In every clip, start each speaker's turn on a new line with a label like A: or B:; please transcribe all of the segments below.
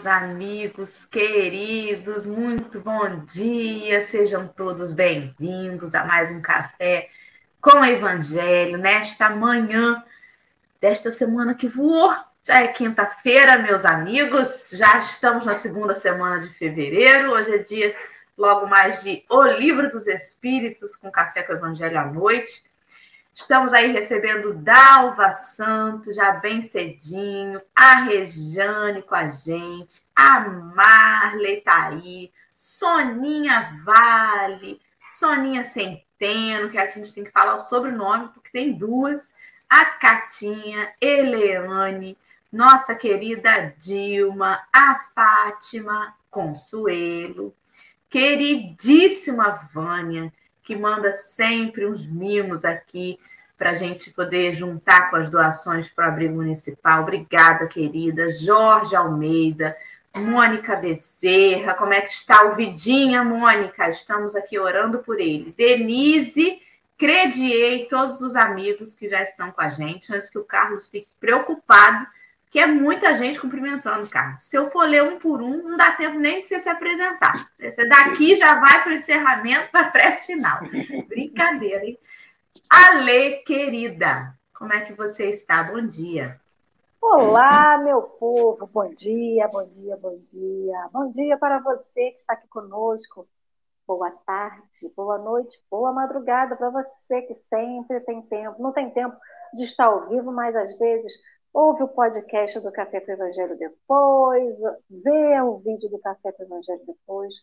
A: meus amigos queridos, muito bom dia, sejam todos bem-vindos a mais um café com o Evangelho nesta manhã desta semana que voou. Já é quinta-feira, meus amigos, já estamos na segunda semana de fevereiro, hoje é dia logo mais de O Livro dos Espíritos com Café com o Evangelho à noite. Estamos aí recebendo Dalva Santos, já bem cedinho, a Rejane com a gente, a Marley tá aí, Soninha Vale, Soninha Centeno, que aqui a gente tem que falar o sobrenome, porque tem duas, a Catinha, Eleane, nossa querida Dilma, a Fátima, Consuelo, queridíssima Vânia, que manda sempre uns mimos aqui para a gente poder juntar com as doações para o abrigo municipal. Obrigada, querida. Jorge Almeida, Mônica Bezerra, como é que está o Vidinha, Mônica? Estamos aqui orando por ele. Denise, crediei todos os amigos que já estão com a gente, antes que o Carlos fique preocupado que é muita gente cumprimentando, Carlos. Se eu for ler um por um, não dá tempo nem de você se apresentar. Você daqui já vai para o encerramento, para a prece final. Brincadeira, hein? Ale, querida, como é que você está? Bom dia.
B: Olá, meu povo. Bom dia, bom dia, bom dia. Bom dia para você que está aqui conosco. Boa tarde, boa noite, boa madrugada para você que sempre tem tempo, não tem tempo de estar ao vivo, mas às vezes ouve o podcast do Café com o Evangelho depois, vê o vídeo do Café com o Evangelho depois.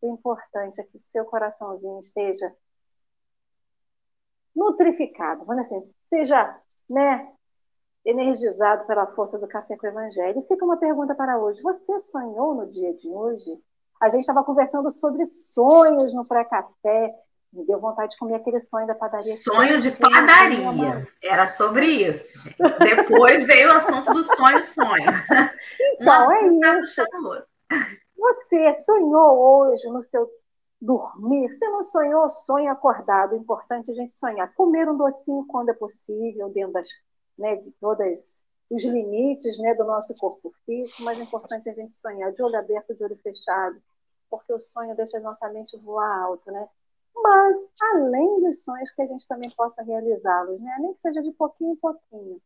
B: O importante é que o seu coraçãozinho esteja nutrificado, vamos assim, seja né, energizado pela força do Café com o Evangelho. E fica uma pergunta para hoje. Você sonhou no dia de hoje? A gente estava conversando sobre sonhos no pré-café. Me deu vontade de comer aquele sonho da padaria.
A: Sonho de padaria. Era sobre isso, gente. Depois veio o assunto do sonho, sonho.
B: Então, é isso. Você sonhou hoje no seu dormir? Se não sonhou, sonhe acordado. O importante é a gente sonhar. Comer um docinho quando é possível, dentro das, né, de todas os limites né, do nosso corpo físico, mas é importante a gente sonhar de olho aberto, de olho fechado, porque o sonho deixa a nossa mente voar alto, né? mas além dos sonhos que a gente também possa realizá-los, né? nem que seja de pouquinho em pouquinho,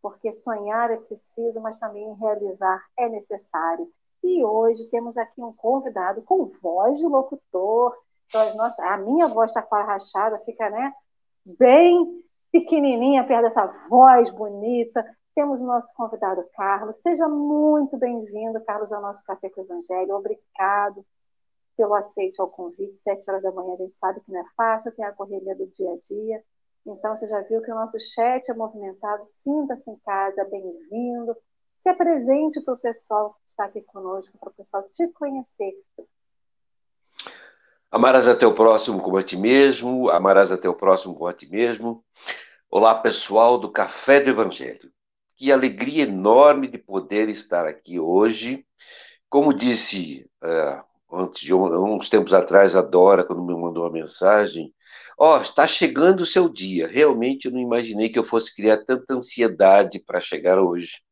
B: porque sonhar é preciso, mas também realizar é necessário. E hoje temos aqui um convidado com voz de locutor. Nossa, a minha voz está quase rachada, fica né, bem pequenininha perto dessa voz bonita. Temos o nosso convidado Carlos. Seja muito bem-vindo, Carlos, ao nosso Café com o Evangelho. Obrigado pelo aceite ao convite. Sete horas da manhã a gente sabe que não é fácil, tem a correria do dia a dia. Então, você já viu que o nosso chat é movimentado. Sinta-se em casa, bem-vindo. Se apresente para o pessoal está aqui conosco, para o pessoal te conhecer.
C: Amarás até o próximo como a ti mesmo, amarás até o próximo como a ti mesmo. Olá, pessoal do Café do Evangelho. Que alegria enorme de poder estar aqui hoje. Como disse uh, antes de uns tempos atrás, a Dora, quando me mandou uma mensagem, ó, oh, está chegando o seu dia. Realmente eu não imaginei que eu fosse criar tanta ansiedade para chegar hoje.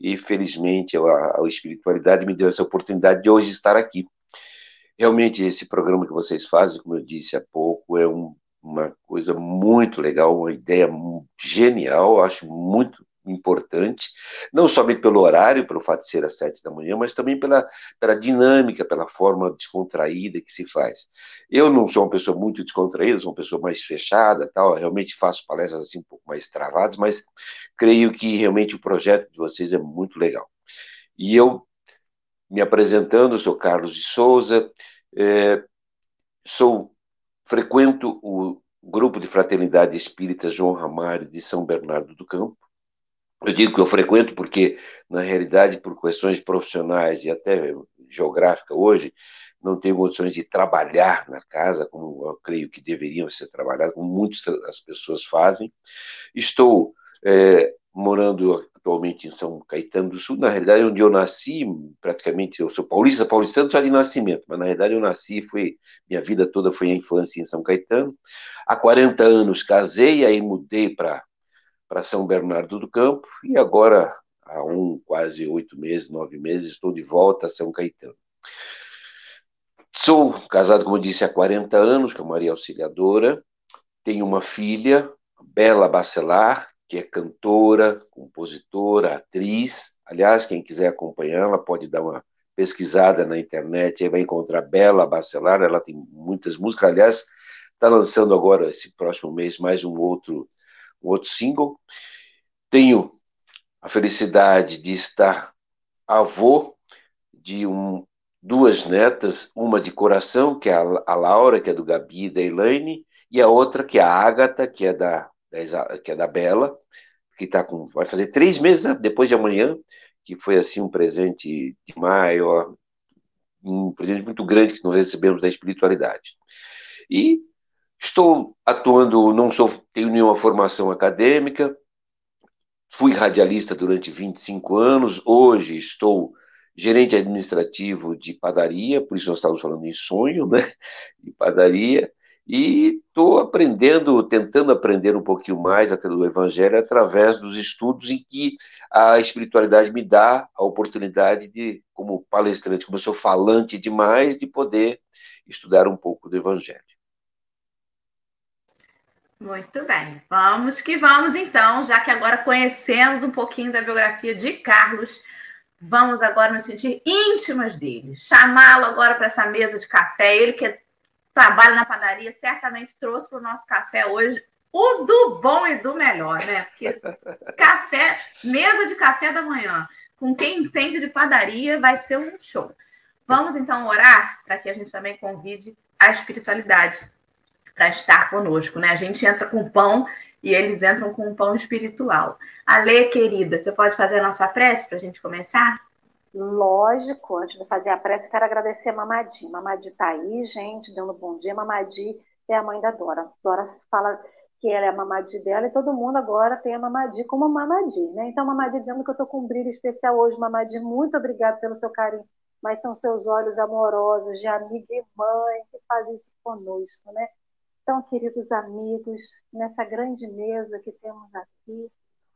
C: E felizmente a, a espiritualidade me deu essa oportunidade de hoje estar aqui. Realmente esse programa que vocês fazem, como eu disse há pouco, é um, uma coisa muito legal, uma ideia genial, acho muito importante, não somente pelo horário, pelo fato de ser às sete da manhã, mas também pela, pela dinâmica, pela forma descontraída que se faz. Eu não sou uma pessoa muito descontraída, sou uma pessoa mais fechada, tal, realmente faço palestras assim um pouco mais travadas, mas creio que realmente o projeto de vocês é muito legal. E eu, me apresentando, sou Carlos de Souza, é, sou frequento o grupo de fraternidade espírita João Ramário de São Bernardo do Campo, eu digo que eu frequento porque, na realidade, por questões profissionais e até geográfica hoje, não tenho condições de trabalhar na casa, como eu creio que deveriam ser trabalhadas, como muitas as pessoas fazem. Estou é, morando atualmente em São Caetano do Sul, na realidade, onde eu nasci, praticamente, eu sou paulista, paulistano só de nascimento, mas na realidade eu nasci, foi, minha vida toda foi a infância em São Caetano. Há 40 anos casei, aí mudei para para São Bernardo do Campo, e agora, há um, quase oito meses, nove meses, estou de volta a São Caetano. Sou casado, como disse, há 40 anos com a Maria Auxiliadora. Tenho uma filha, Bela Bacelar, que é cantora, compositora, atriz. Aliás, quem quiser acompanhá-la pode dar uma pesquisada na internet e vai encontrar Bela Bacelar. Ela tem muitas músicas. Aliás, está lançando agora, esse próximo mês, mais um outro, um outro single. Tenho a felicidade de estar avô de um, duas netas, uma de coração, que é a, Laura, que é do Gabi e da Elaine, e a outra, que é a Ágata, que é da, da, que é da Bela, que tá com, vai fazer três meses né, depois de amanhã, que foi assim um presente de maio, um presente muito grande que nós recebemos da espiritualidade. E estou atuando, não sou, tenho nenhuma formação acadêmica, fui radialista durante 25 anos, hoje estou gerente administrativo de padaria, por isso nós estávamos falando em sonho, né? De padaria, e estou aprendendo, tentando aprender um pouquinho mais até do Evangelho através dos estudos em que a espiritualidade me dá a oportunidade de, como palestrante, como eu sou falante demais, de poder estudar um pouco do Evangelho.
A: Muito bem, vamos que vamos então, já que agora conhecemos um pouquinho da biografia de Carlos Vamos agora nos sentir íntimas dele. Chamá-lo agora para essa mesa de café. Ele que trabalha na padaria certamente trouxe para o nosso café hoje o do bom e do melhor, né? Porque café, mesa de café da manhã, com quem entende de padaria, vai ser um show. Vamos então orar para que a gente também convide a espiritualidade para estar conosco, né? A gente entra com pão e eles entram com um pão espiritual. Ale, querida, você pode fazer a nossa prece para a gente começar?
B: Lógico, antes de fazer a prece, quero agradecer a Mamadi. Mamadi está aí, gente, dando bom dia. Mamadi é a mãe da Dora. Dora fala que ela é a Mamadi dela e todo mundo agora tem a Mamadi como Mamadi, né? Então, Mamadi dizendo que eu estou com um brilho especial hoje. Mamadi, muito obrigada pelo seu carinho, mas são seus olhos amorosos de amiga e mãe que fazem isso conosco, né? Então, queridos amigos, nessa grande mesa que temos aqui,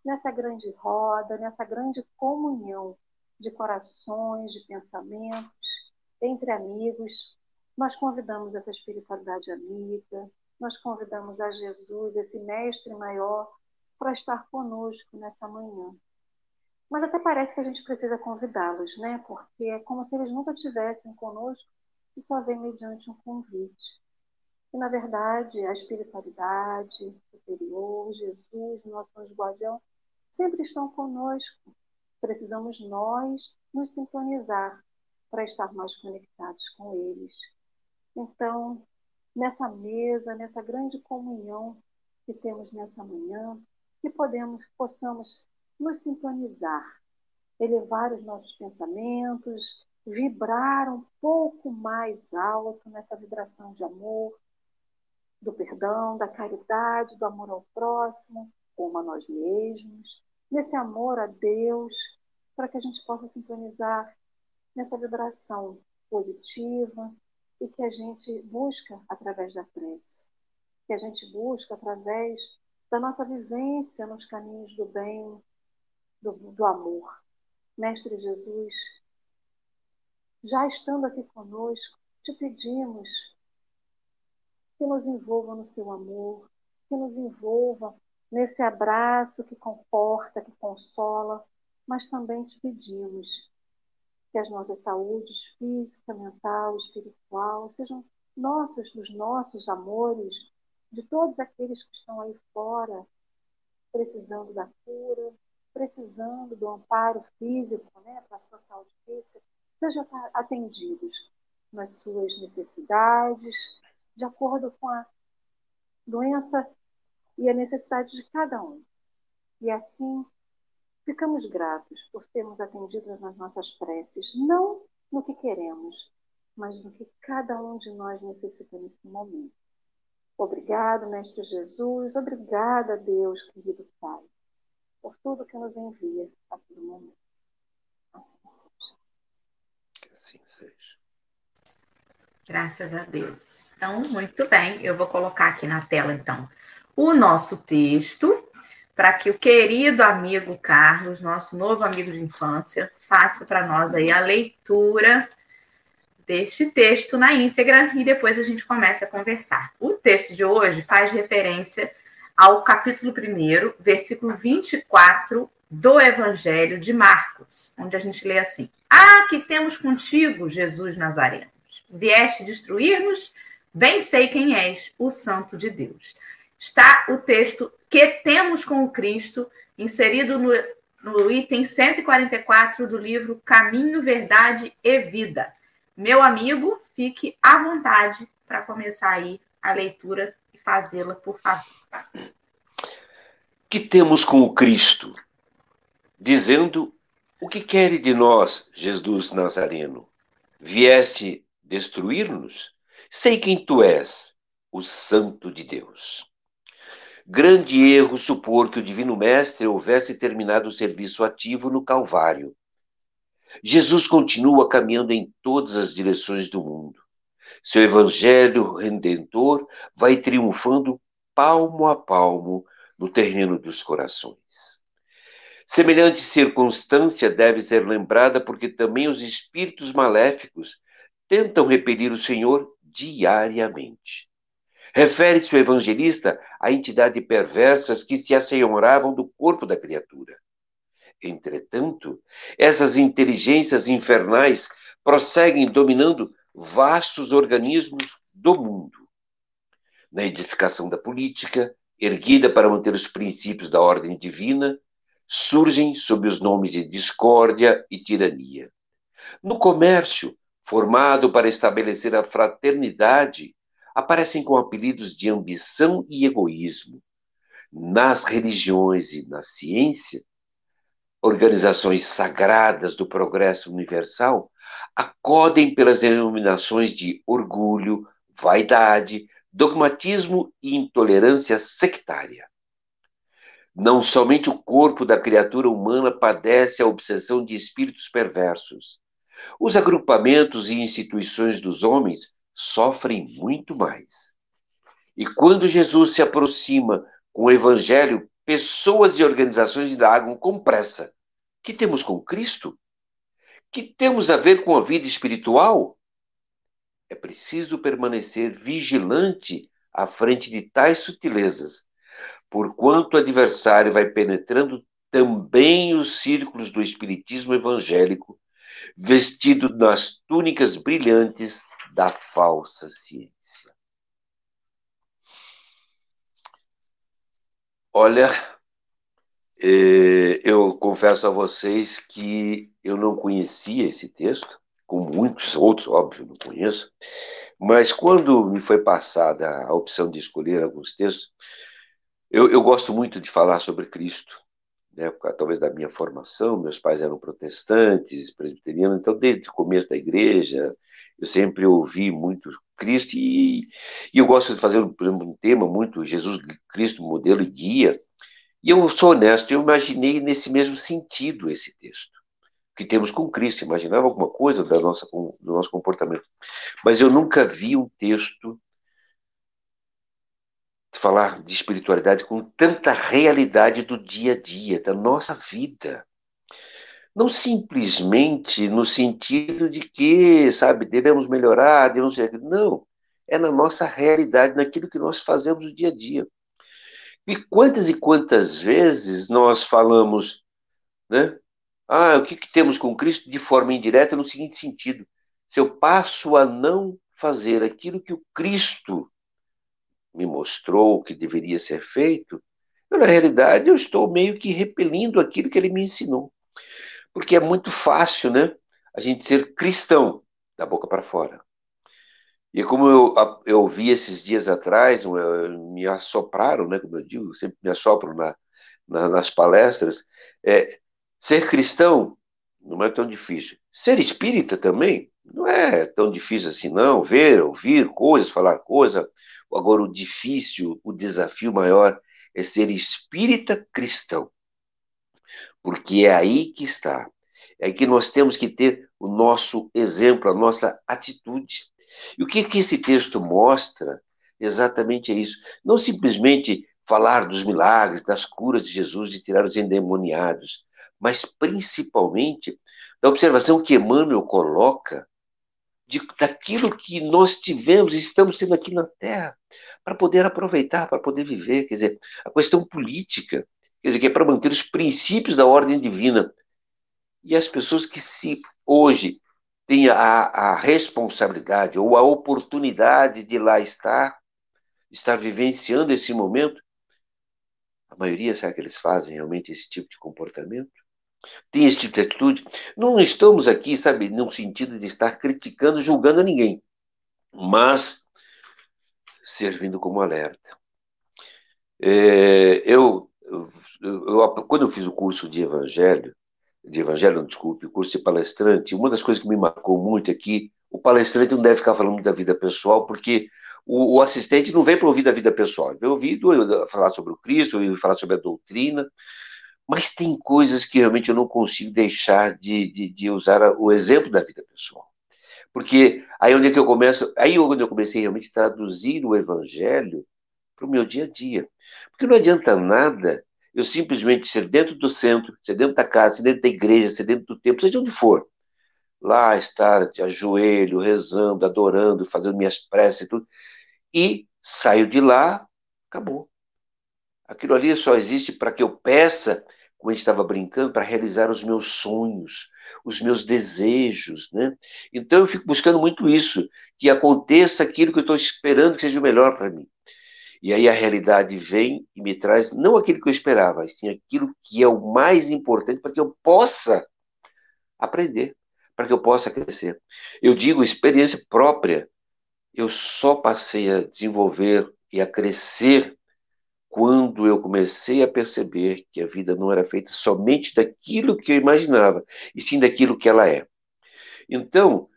B: nessa grande roda, nessa grande comunhão de corações, de pensamentos, entre amigos, nós convidamos essa espiritualidade amiga, nós convidamos a Jesus, esse mestre maior, para estar conosco nessa manhã. Mas até parece que a gente precisa convidá-los, né? Porque é como se eles nunca tivessem conosco e só vem mediante um convite. E, na verdade, a espiritualidade superior, Jesus, nosso anjo guardião, sempre estão conosco. Precisamos nós nos sintonizar para estar mais conectados com eles. Então, nessa mesa, nessa grande comunhão que temos nessa manhã, que podemos, possamos nos sintonizar, elevar os nossos pensamentos, vibrar um pouco mais alto nessa vibração de amor, do perdão, da caridade, do amor ao próximo, como a nós mesmos, nesse amor a Deus, para que a gente possa sintonizar nessa vibração positiva e que a gente busca através da prece, que a gente busca através da nossa vivência nos caminhos do bem, do, do amor. Mestre Jesus, já estando aqui conosco, te pedimos que nos envolva no seu amor, que nos envolva nesse abraço que conforta, que consola, mas também te pedimos que as nossas saúdes física, mental, espiritual sejam nossos, os nossos amores de todos aqueles que estão aí fora, precisando da cura, precisando do amparo físico, né, para a sua saúde física, sejam atendidos nas suas necessidades, de acordo com a doença e a necessidade de cada um. E assim, ficamos gratos por termos atendido nas nossas preces, não no que queremos, mas no que cada um de nós necessita nesse momento. Obrigado, Mestre Jesus, obrigada, Deus, querido Pai, por tudo que nos envia a todo momento. Assim seja.
C: Que assim seja.
A: Graças a Deus. Então, muito bem, eu vou colocar aqui na tela, então, o nosso texto para que o querido amigo Carlos, nosso novo amigo de infância, faça para nós aí a leitura deste texto na íntegra e depois a gente começa a conversar. O texto de hoje faz referência ao capítulo 1, versículo 24 do Evangelho de Marcos, onde a gente lê assim: Ah, que temos contigo, Jesus Nazareno. Vieste destruir-nos? Bem sei quem és, o Santo de Deus. Está o texto que temos com o Cristo, inserido no, no item 144 do livro Caminho, Verdade e Vida. Meu amigo, fique à vontade para começar aí a leitura e fazê-la, por favor.
C: Que temos com o Cristo, dizendo: O que quer de nós, Jesus Nazareno? Vieste destruir-nos? Sei quem tu és, o Santo de Deus. Grande erro supor que o Divino Mestre houvesse terminado o serviço ativo no Calvário Jesus continua caminhando em todas as direções do mundo. Seu evangelho redentor vai triunfando palmo a palmo no terreno dos corações. Semelhante circunstância deve ser lembrada porque também os espíritos maléficos tentam repelir o Senhor diariamente. Refere-se o evangelista a entidades perversas que se assenhoravam do corpo da criatura. Entretanto, essas inteligências infernais prosseguem dominando vastos organismos do mundo. Na edificação da política, erguida para manter os princípios da ordem divina, surgem sob os nomes de discórdia e tirania. No comércio, formado para estabelecer a fraternidade, aparecem com apelidos de ambição e egoísmo. Nas religiões e na ciência, organizações sagradas do progresso universal acodem pelas denominações de orgulho, vaidade, dogmatismo e intolerância sectária. Não somente o corpo da criatura humana padece a obsessão de espíritos perversos. Os agrupamentos e instituições dos homens sofrem muito mais. E quando Jesus se aproxima com o evangelho pessoas e organizações indagam com pressa: que temos com Cristo? Que temos a ver com a vida espiritual? É preciso permanecer vigilante à frente de tais sutilezas, porquanto o adversário vai penetrando também os círculos do espiritismo evangélico, vestido nas túnicas brilhantes da falsa ciência. Olha, eh, eu confesso a vocês que eu não conhecia esse texto, como muitos outros, óbvio, não conheço, mas quando me foi passada a opção de escolher alguns textos, eu, eu gosto muito de falar sobre Cristo, né, talvez da minha formação, meus pais eram protestantes, presbiterianos, então desde o começo da igreja eu sempre ouvi muito Cristo e, e eu gosto de fazer, por exemplo, um tema muito Jesus Cristo, modelo e guia. E eu sou honesto, eu imaginei nesse mesmo sentido esse texto que temos com Cristo, imaginava alguma coisa da nossa, do nosso comportamento. Mas eu nunca vi um texto falar de espiritualidade com tanta realidade do dia a dia, da nossa vida. Não simplesmente no sentido de que, sabe, devemos melhorar, devemos... Não, é na nossa realidade, naquilo que nós fazemos no dia a dia. E quantas e quantas vezes nós falamos, né? Ah, o que, que temos com Cristo de forma indireta no seguinte sentido: se eu passo a não fazer aquilo que o Cristo me mostrou que deveria ser feito, eu, na realidade eu estou meio que repelindo aquilo que ele me ensinou porque é muito fácil, né? A gente ser cristão da boca para fora. E como eu, eu vi esses dias atrás, me assopraram, né? Como eu digo, sempre me assopram na, na, nas palestras. É, ser cristão não é tão difícil. Ser espírita também não é tão difícil assim, não. Ver, ouvir coisas, falar coisas. Agora, o difícil, o desafio maior é ser espírita cristão porque é aí que está. É que nós temos que ter o nosso exemplo, a nossa atitude. E o que, que esse texto mostra? Exatamente é isso. Não simplesmente falar dos milagres, das curas de Jesus, de tirar os endemoniados, mas principalmente da observação que Emmanuel coloca de, daquilo que nós tivemos e estamos tendo aqui na Terra, para poder aproveitar, para poder viver. Quer dizer, a questão política, quer dizer, que é para manter os princípios da ordem divina. E as pessoas que se hoje têm a, a responsabilidade ou a oportunidade de lá estar, estar vivenciando esse momento, a maioria, sabe que eles fazem realmente esse tipo de comportamento? Tem esse tipo de atitude? Não estamos aqui, sabe, no sentido de estar criticando, julgando ninguém, mas servindo como alerta. É, eu, eu, eu, quando eu fiz o curso de evangelho, de evangelho, desculpe, o curso de palestrante, uma das coisas que me marcou muito é que o palestrante não deve ficar falando da vida pessoal, porque o, o assistente não vem para ouvir da vida pessoal, ele vem ouvir falar sobre o Cristo, falar sobre a doutrina, mas tem coisas que realmente eu não consigo deixar de, de, de usar o exemplo da vida pessoal. Porque aí onde é que eu começo, aí onde eu comecei realmente a traduzir o evangelho para o meu dia a dia. Porque não adianta nada eu simplesmente ser dentro do centro, ser dentro da casa, ser dentro da igreja, ser dentro do templo, seja onde for. Lá estar de ajoelho, rezando, adorando, fazendo minhas preces e tudo. E saio de lá, acabou. Aquilo ali só existe para que eu peça, como a gente estava brincando, para realizar os meus sonhos, os meus desejos, né? Então eu fico buscando muito isso, que aconteça aquilo que eu estou esperando que seja o melhor para mim. E aí a realidade vem e me traz não aquilo que eu esperava, sim aquilo que é o mais importante para que eu possa aprender, para que eu possa crescer. Eu digo experiência própria. Eu só passei a desenvolver e a crescer quando eu comecei a perceber que a vida não era feita somente daquilo que eu imaginava, e sim daquilo que ela é. Então,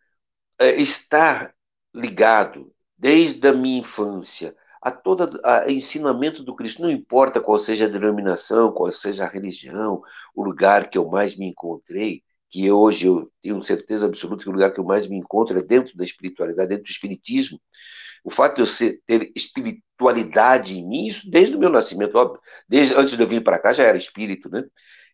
C: é, estar ligado desde a minha infância a todo o ensinamento do Cristo, não importa qual seja a denominação, qual seja a religião, o lugar que eu mais me encontrei, que hoje eu tenho certeza absoluta que o lugar que eu mais me encontro é dentro da espiritualidade, dentro do espiritismo, o fato de eu ser, ter espiritualidade em mim, isso desde o meu nascimento, óbvio, desde antes de eu vir para cá já era espírito, né?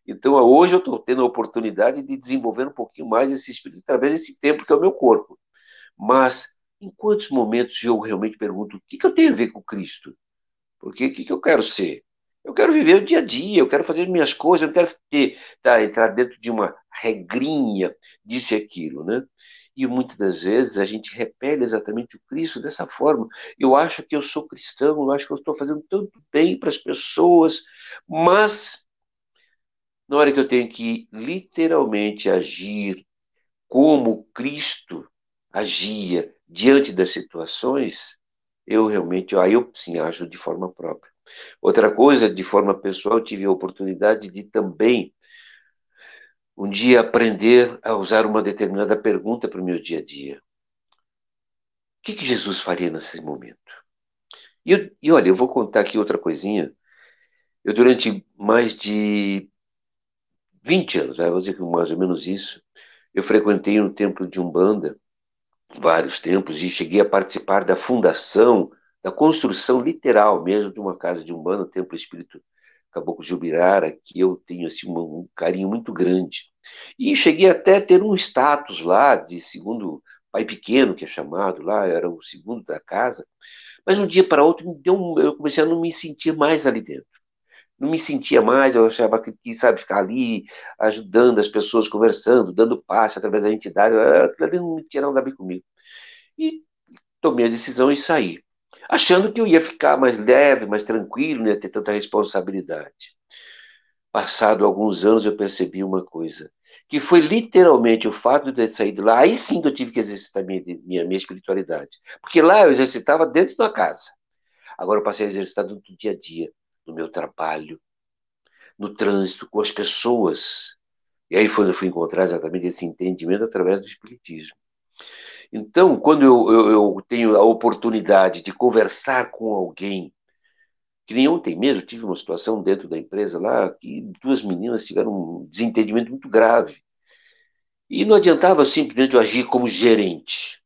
C: Então hoje eu estou tendo a oportunidade de desenvolver um pouquinho mais esse espírito através desse tempo que é o meu corpo. Mas em quantos momentos eu realmente pergunto o que, que eu tenho a ver com Cristo? Porque o que, que eu quero ser? Eu quero viver o dia a dia, eu quero fazer minhas coisas, eu não quero ter, tá, entrar dentro de uma regrinha disso e aquilo, né? E muitas das vezes a gente repele exatamente o Cristo dessa forma. Eu acho que eu sou cristão, eu acho que eu estou fazendo tanto bem para as pessoas, mas na hora que eu tenho que literalmente agir como Cristo agia diante das situações, eu realmente, aí eu sim ajo de forma própria. Outra coisa, de forma pessoal, tive a oportunidade de também um dia aprender a usar uma determinada pergunta para o meu dia a dia. O que, que Jesus faria nesse momento? E, eu, e olha, eu vou contar aqui outra coisinha. Eu, durante mais de 20 anos, né, vou dizer que mais ou menos isso, eu frequentei um templo de Umbanda, vários templos, e cheguei a participar da fundação, da construção literal mesmo de uma casa de Umbanda, um templo espírito Caboclo de Ubirara, que eu tenho assim, um, carinho muito grande. E cheguei até a ter um status lá de segundo pai pequeno, que é chamado lá, era o segundo da casa. Mas um dia para outro um, eu comecei a não me sentir mais ali dentro. Não me sentia mais, eu achava que, que sabe, ficar ali ajudando as pessoas, conversando, dando passe através da entidade, aquilo ali não tinha nada a ver comigo. E tomei a decisão e saí achando que eu ia ficar mais leve, mais tranquilo, não ia ter tanta responsabilidade. Passado alguns anos, eu percebi uma coisa, que foi literalmente o fato de ter saído lá, aí sim que eu tive que exercitar minha, minha, minha espiritualidade. Porque lá eu exercitava dentro da casa. Agora eu passei a exercitar no dia a dia, no meu trabalho, no trânsito, com as pessoas. E aí foi eu fui encontrar exatamente esse entendimento através do Espiritismo. Então, quando eu, eu, eu, tenho a oportunidade de conversar com alguém, que nem ontem mesmo tive uma situação dentro da empresa lá, que duas meninas tiveram um desentendimento muito grave. E não adiantava simplesmente eu agir como gerente,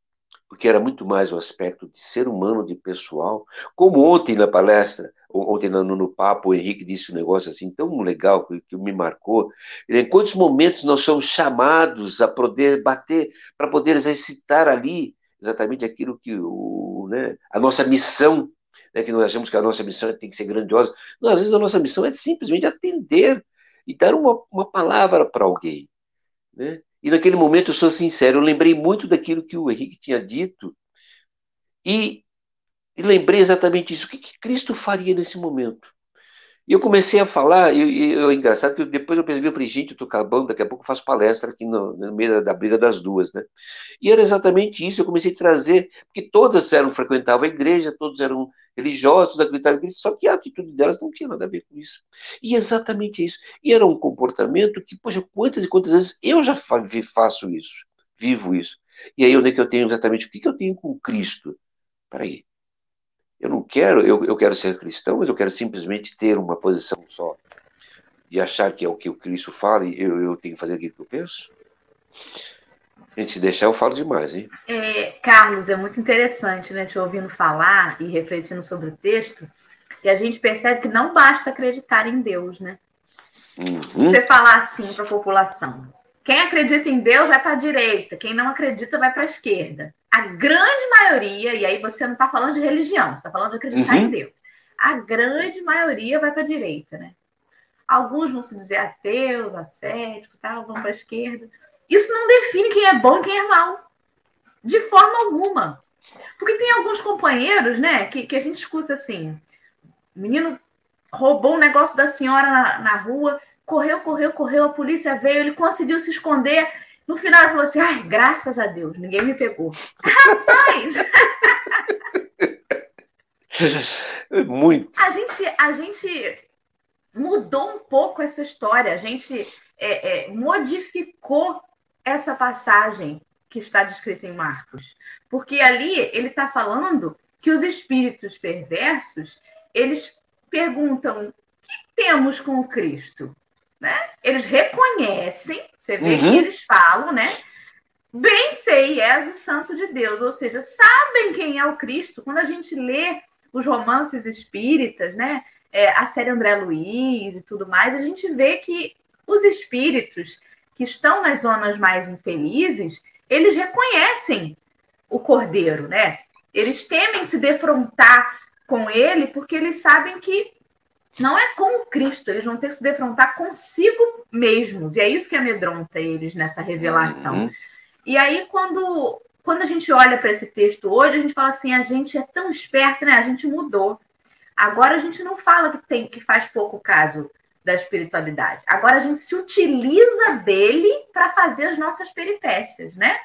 C: porque era muito mais o aspecto de ser humano, de pessoal. Como ontem na palestra, ontem no, no papo, o Henrique disse um negócio assim tão legal que, que me marcou. Em quantos momentos nós somos chamados a poder bater, para poder exercitar ali exatamente aquilo que o, né, a nossa missão, né, que nós achamos que a nossa missão tem que ser grandiosa. Não, às vezes a nossa missão é simplesmente atender e dar uma, uma palavra para alguém. Né? E naquele momento, eu sou sincero, eu lembrei muito daquilo que o Henrique tinha dito e, e lembrei exatamente isso. O que, que, Cristo faria nesse momento? E eu comecei a falar, e, é engraçado que depois eu percebi, eu falei, gente, eu estou acabando, daqui a pouco eu faço palestra aqui no, no meio da, da, briga das duas, né? E era exatamente isso, eu comecei a trazer, porque todas eram, frequentavam a igreja, todos eram religiosos, acreditavam em Cristo, só que a atitude delas não tinha nada a ver com isso. E é exatamente isso. E era um comportamento que, poxa, quantas e quantas vezes eu já faço isso, vivo isso. E aí onde é que eu tenho exatamente o que, que eu tenho com Cristo? Peraí, eu não quero, eu, eu quero ser cristão, mas eu quero simplesmente ter uma posição só e achar que é o que o Cristo fala e eu, eu tenho que fazer aquilo que eu penso? Gente, deixar, eu falo demais, hein?
A: É, Carlos, é muito interessante, né? Te ouvindo falar e refletindo sobre o texto, que a gente percebe que não basta acreditar em Deus, né? Uhum. Você falar assim para a população: quem acredita em Deus vai para a direita, quem não acredita vai para a esquerda. A grande maioria, e aí você não está falando de religião, você está falando de acreditar uhum. em Deus. A grande maioria vai para a direita, né? Alguns vão se dizer ateus, ascéticos, tal, vão para a esquerda. Isso não define quem é bom e quem é mal. De forma alguma. Porque tem alguns companheiros, né, que, que a gente escuta assim: o menino roubou um negócio da senhora na, na rua, correu, correu, correu, a polícia veio, ele conseguiu se esconder. No final ele falou assim: ai, graças a Deus, ninguém me pegou. Rapaz!
C: Muito.
A: A gente, a gente mudou um pouco essa história, a gente é, é, modificou essa passagem que está descrita em Marcos, porque ali ele está falando que os espíritos perversos eles perguntam o que temos com o Cristo, né? Eles reconhecem, você vê uhum. que eles falam, né? Bem sei, és o Santo de Deus, ou seja, sabem quem é o Cristo. Quando a gente lê os romances espíritas, né? É, a série André Luiz e tudo mais, a gente vê que os espíritos que estão nas zonas mais infelizes, eles reconhecem o cordeiro, né? Eles temem se defrontar com ele porque eles sabem que não é com o Cristo, eles vão ter que se defrontar consigo mesmos. E é isso que amedronta eles nessa revelação. Uhum. E aí, quando, quando a gente olha para esse texto hoje, a gente fala assim: a gente é tão esperto, né? A gente mudou. Agora a gente não fala que tem que faz pouco caso da espiritualidade. Agora a gente se utiliza dele para fazer as nossas peripécias, né?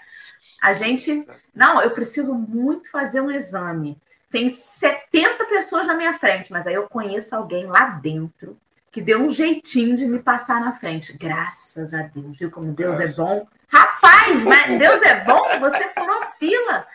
A: A gente, não, eu preciso muito fazer um exame. Tem 70 pessoas na minha frente, mas aí eu conheço alguém lá dentro que deu um jeitinho de me passar na frente. Graças a Deus, viu como Deus é bom? Rapaz, mas Deus é bom? Você furou fila.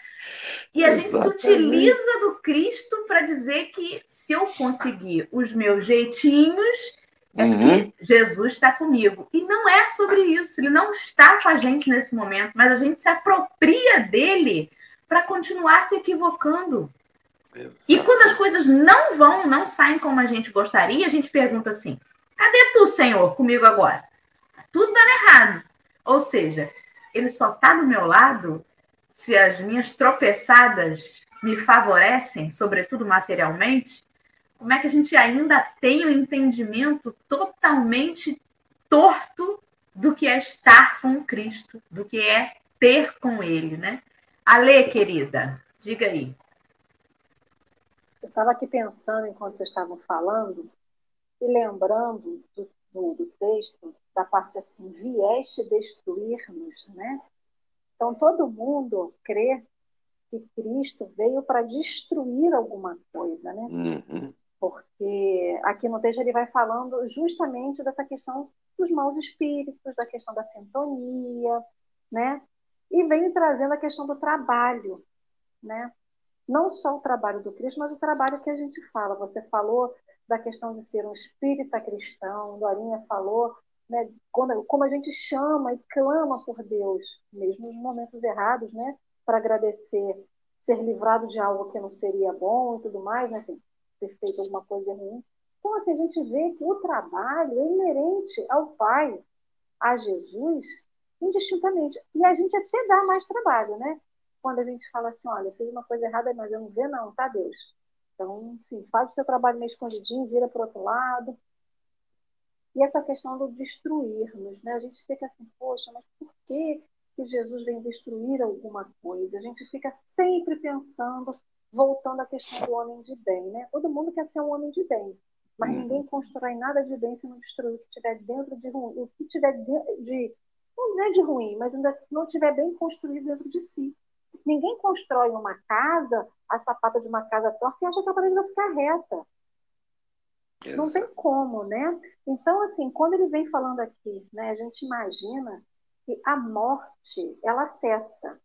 A: E a Exatamente. gente se utiliza do Cristo para dizer que se eu conseguir os meus jeitinhos, é porque uhum. Jesus está comigo. E não é sobre isso. Ele não está com a gente nesse momento, mas a gente se apropria dele para continuar se equivocando. Exato. E quando as coisas não vão, não saem como a gente gostaria, a gente pergunta assim: cadê tu, Senhor, comigo agora? Tá tudo dando errado. Ou seja, ele só está do meu lado se as minhas tropeçadas me favorecem, sobretudo materialmente, como é que a gente ainda tem o um entendimento totalmente torto do que é estar com Cristo, do que é ter com Ele, né? Ale, querida, diga aí.
B: Eu estava aqui pensando enquanto vocês estavam falando e lembrando do, do, do texto, da parte assim, vieste destruir-nos, né? Então todo mundo crê que Cristo veio para destruir alguma coisa, né? Uhum porque aqui no texto ele vai falando justamente dessa questão dos maus espíritos, da questão da sintonia, né? E vem trazendo a questão do trabalho, né? Não só o trabalho do Cristo, mas o trabalho que a gente fala. Você falou da questão de ser um espírita cristão, Dorinha falou, né? Quando, como a gente chama e clama por Deus, mesmo nos momentos errados, né? para agradecer ser livrado de algo que não seria bom e tudo mais, né? Assim, ter feito alguma coisa ruim. Então, assim, a gente vê que o trabalho é inerente ao Pai, a Jesus, indistintamente. E a gente até dá mais trabalho, né? Quando a gente fala assim, olha, fiz uma coisa errada, mas eu não vê não, tá, Deus? Então, sim, faz o seu trabalho meio escondidinho, vira para outro lado. E essa questão do destruirmos, né? A gente fica assim, poxa, mas por que, que Jesus vem destruir alguma coisa? A gente fica sempre pensando, voltando à questão do homem de bem, né? Todo mundo quer ser um homem de bem, mas uhum. ninguém constrói nada de bem se não destruir o que tiver dentro de ruim, o que tiver de, de não é de ruim, mas ainda não tiver bem construído dentro de si. Ninguém constrói uma casa, a sapata de uma casa torta e acha que a parede vai ficar reta. Não tem como, né? Então, assim, quando ele vem falando aqui, né, a gente imagina que a morte, ela cessa.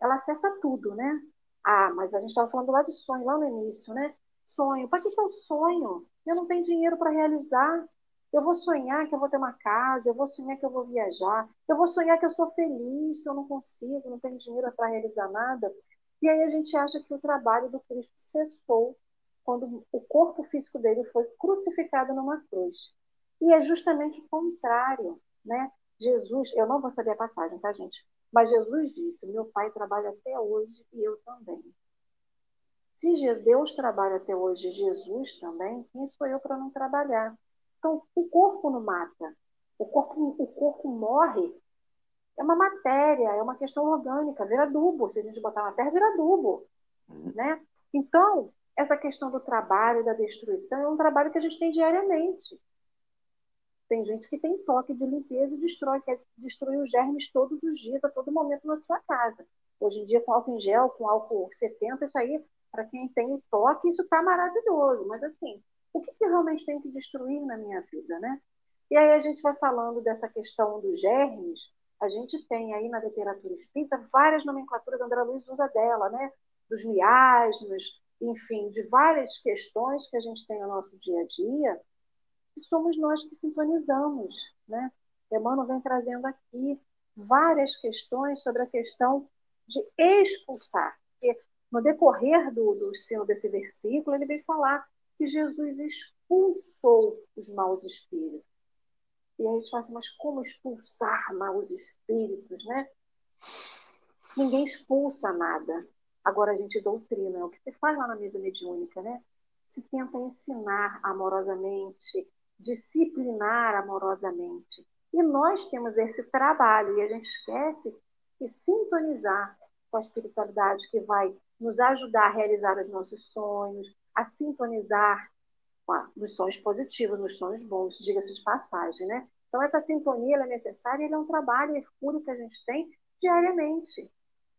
B: Ela cessa tudo, né? Ah, mas a gente estava falando lá de sonho, lá no início, né? Sonho. Para que, que eu sonho? Eu não tenho dinheiro para realizar. Eu vou sonhar que eu vou ter uma casa, eu vou sonhar que eu vou viajar, eu vou sonhar que eu sou feliz, eu não consigo, não tenho dinheiro para realizar nada. E aí a gente acha que o trabalho do Cristo cessou quando o corpo físico dele foi crucificado numa cruz. E é justamente o contrário, né? Jesus, eu não vou saber a passagem, tá, gente? Mas Jesus disse: Meu pai trabalha até hoje e eu também. Se Deus trabalha até hoje, Jesus também, quem sou eu para não trabalhar? Então, o corpo não mata. O corpo, o corpo morre. É uma matéria, é uma questão orgânica, vira adubo. Se a gente botar na terra, vira adubo. Né? Então, essa questão do trabalho, da destruição, é um trabalho que a gente tem diariamente. Tem gente que tem toque de limpeza e destrói, quer destruir os germes todos os dias, a todo momento na sua casa. Hoje em dia, com álcool em gel, com álcool 70, isso aí, para quem tem toque, isso está maravilhoso. Mas, assim, o que, que realmente tem que destruir na minha vida, né? E aí a gente vai falando dessa questão dos germes, a gente tem aí na literatura espírita várias nomenclaturas, André Luiz usa dela, né? Dos miasmas, enfim, de várias questões que a gente tem no nosso dia a dia, e somos nós que sintonizamos, né? Emmanuel vem trazendo aqui várias questões sobre a questão de expulsar. Porque no decorrer do, do ensino desse versículo, ele vem falar que Jesus expulsou os maus espíritos. E a gente fala assim, mas como expulsar maus espíritos, né? Ninguém expulsa nada. Agora a gente doutrina, é o que se faz lá na mesa mediúnica, né? Se tenta ensinar amorosamente, disciplinar amorosamente. E nós temos esse trabalho e a gente esquece de sintonizar com a espiritualidade que vai nos ajudar a realizar os nossos sonhos, a sintonizar nos sonhos positivos, nos sonhos bons, diga-se de passagem, né? Então, essa sintonia é necessária e é um trabalho hercúleo que a gente tem diariamente.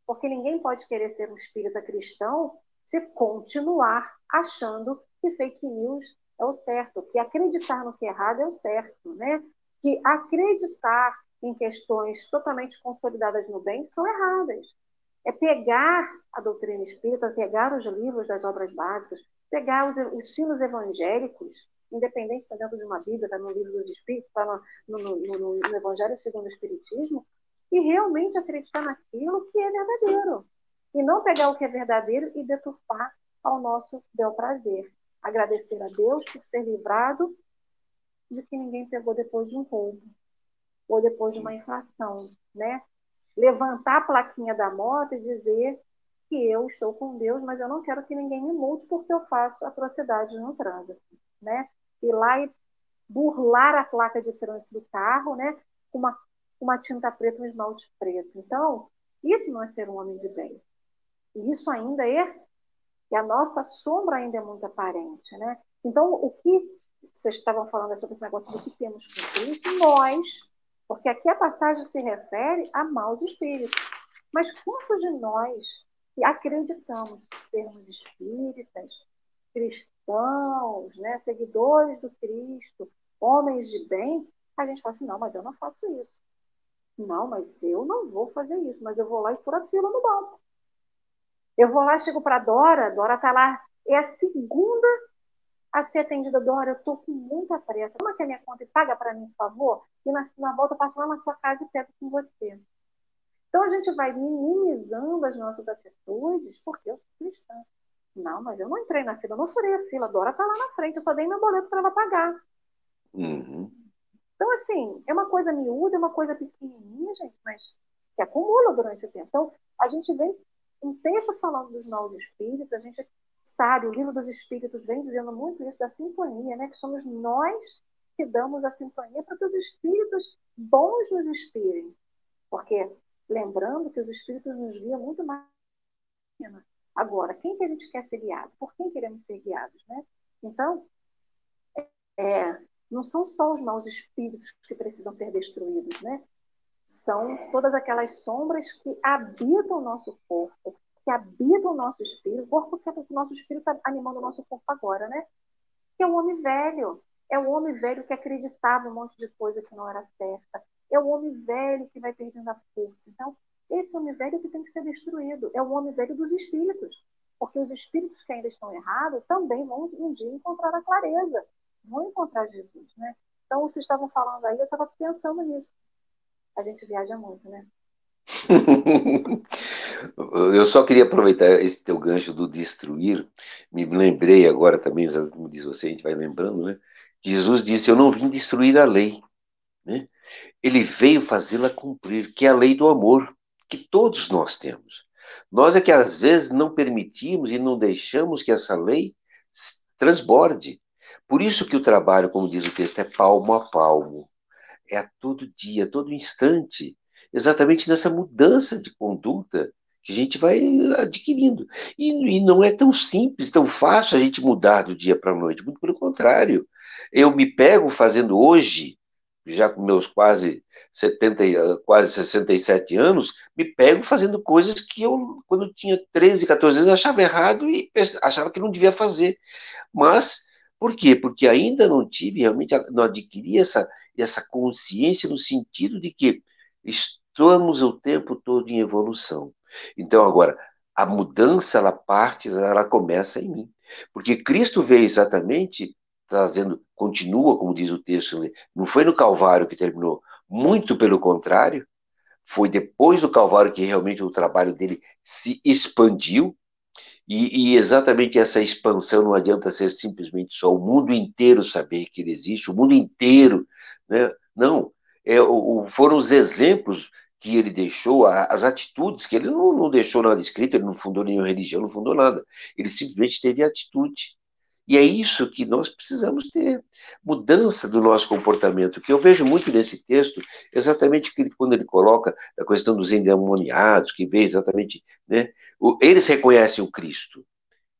B: Porque ninguém pode querer ser um espírita cristão se continuar achando que fake news é o certo, que acreditar no que é errado é o certo, né? Que acreditar em questões totalmente consolidadas no bem são erradas. É pegar a doutrina espírita, pegar os livros das obras básicas, pegar os, os sinos evangélicos, independente se está dentro de uma Bíblia, está no livro dos Espíritos, está no, no, no, no Evangelho segundo o Espiritismo, e realmente acreditar naquilo que é verdadeiro. E não pegar o que é verdadeiro e deturpar ao nosso bel prazer. Agradecer a Deus por ser livrado de que ninguém pegou depois de um roubo ou depois de uma infração, né? Levantar a plaquinha da moto e dizer que eu estou com Deus, mas eu não quero que ninguém me multe porque eu faço atrocidade no trânsito, né? Ir lá e burlar a placa de trânsito do carro, né? Com uma uma tinta preta, um esmalte preto. Então, isso não é ser um homem de bem. E isso ainda é, e a nossa sombra ainda é muito aparente, né? Então, o que vocês estavam falando sobre esse negócio do que temos com Cristo, nós, porque aqui a passagem se refere a maus espíritos. Mas quantos de nós que acreditamos sermos espíritas, cristãos, né, seguidores do Cristo, homens de bem, a gente fala assim, não, mas eu não faço isso. Não, mas eu não vou fazer isso, mas eu vou lá e furo a fila no banco. Eu vou lá, chego para Dora, Dora está lá, é a segunda a ser atendida. Dora, eu estou com muita pressa. Toma aqui a minha conta e paga para mim, por favor. E na, na volta eu passo lá na sua casa e pego com você. Então a gente vai minimizando as nossas atitudes porque eu sou cristã. Não, mas eu não entrei na fila, eu não furei a fila, a Dora está lá na frente, eu só dei meu boleto para ela pagar.
C: Uhum.
B: Então, assim, é uma coisa miúda, é uma coisa pequenininha, gente, mas que acumula durante o tempo. Então, a gente vem um texto falando dos maus espíritos, a gente sabe, o livro dos espíritos vem dizendo muito isso da sintonia, né? Que somos nós que damos a sintonia para que os espíritos bons nos inspirem. Porque, lembrando que os espíritos nos guiam muito mais. Agora, quem que a gente quer ser guiado? Por quem queremos ser guiados, né? Então, é, não são só os maus espíritos que precisam ser destruídos, né? São todas aquelas sombras que habitam o nosso corpo, que habitam o nosso espírito, o corpo que o nosso espírito está animando o nosso corpo agora, né? Que é o homem velho, é o homem velho que acreditava um monte de coisa que não era certa, é o homem velho que vai perdendo a força. Então, esse homem velho que tem que ser destruído, é o homem velho dos espíritos, porque os espíritos que ainda estão errados também vão um dia encontrar a clareza, vão encontrar Jesus, né? Então, vocês estavam falando aí, eu estava pensando nisso. A gente viaja muito, né?
C: eu só queria aproveitar esse teu gancho do destruir. Me lembrei agora também, como diz você, a gente vai lembrando, né? Jesus disse: Eu não vim destruir a lei, né? Ele veio fazê-la cumprir, que é a lei do amor, que todos nós temos. Nós é que às vezes não permitimos e não deixamos que essa lei transborde. Por isso que o trabalho, como diz o texto, é palmo a palmo. É a todo dia, a todo instante. Exatamente nessa mudança de conduta que a gente vai adquirindo. E, e não é tão simples, tão fácil a gente mudar do dia para a noite. Muito pelo contrário. Eu me pego fazendo hoje, já com meus quase 70, quase 67 anos, me pego fazendo coisas que eu, quando tinha 13, 14 anos, achava errado e achava que não devia fazer. Mas por quê? Porque ainda não tive, realmente não adquiri essa, essa consciência no sentido de que estamos o tempo todo em evolução. Então, agora, a mudança, ela parte, ela começa em mim. Porque Cristo veio exatamente trazendo, continua, como diz o texto, não foi no Calvário que terminou, muito pelo contrário, foi depois do Calvário que realmente o trabalho dele se expandiu, e, e, exatamente essa expansão não adianta ser simplesmente só o mundo inteiro saber que ele existe, o mundo inteiro, né? não, é, o, foram os exemplos que ele deixou, as atitudes que ele não, não deixou nada escrito, ele não fundou nenhuma religião, não fundou nada, ele simplesmente teve atitude. E é isso que nós precisamos ter, mudança do nosso comportamento, que eu vejo muito nesse texto, exatamente quando ele coloca a questão dos endemoniados, que vê exatamente, né, eles reconhecem o Cristo.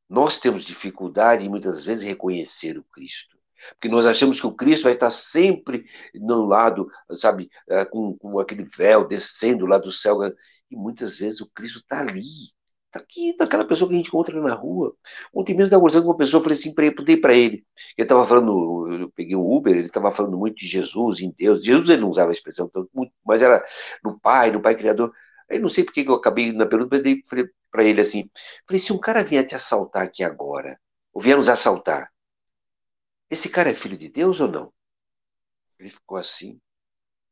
C: Nós temos dificuldade, muitas vezes, em reconhecer o Cristo. Porque nós achamos que o Cristo vai estar sempre no lado, sabe, eh, com, com aquele véu descendo lá do céu. E muitas vezes o Cristo está ali, Tá aqui, daquela pessoa que a gente encontra na rua. Ontem mesmo estava conversando com uma pessoa, falei assim, perguntei para ele. Ele estava falando, eu peguei um Uber, ele estava falando muito de Jesus, em Deus. Jesus ele não usava a expressão tanto, mas era no Pai, no Pai Criador. Aí não sei porque que eu acabei na pergunta, mas falei para ele assim: falei, se um cara vier te assaltar aqui agora, ou vier nos assaltar, esse cara é filho de Deus ou não? Ele ficou assim.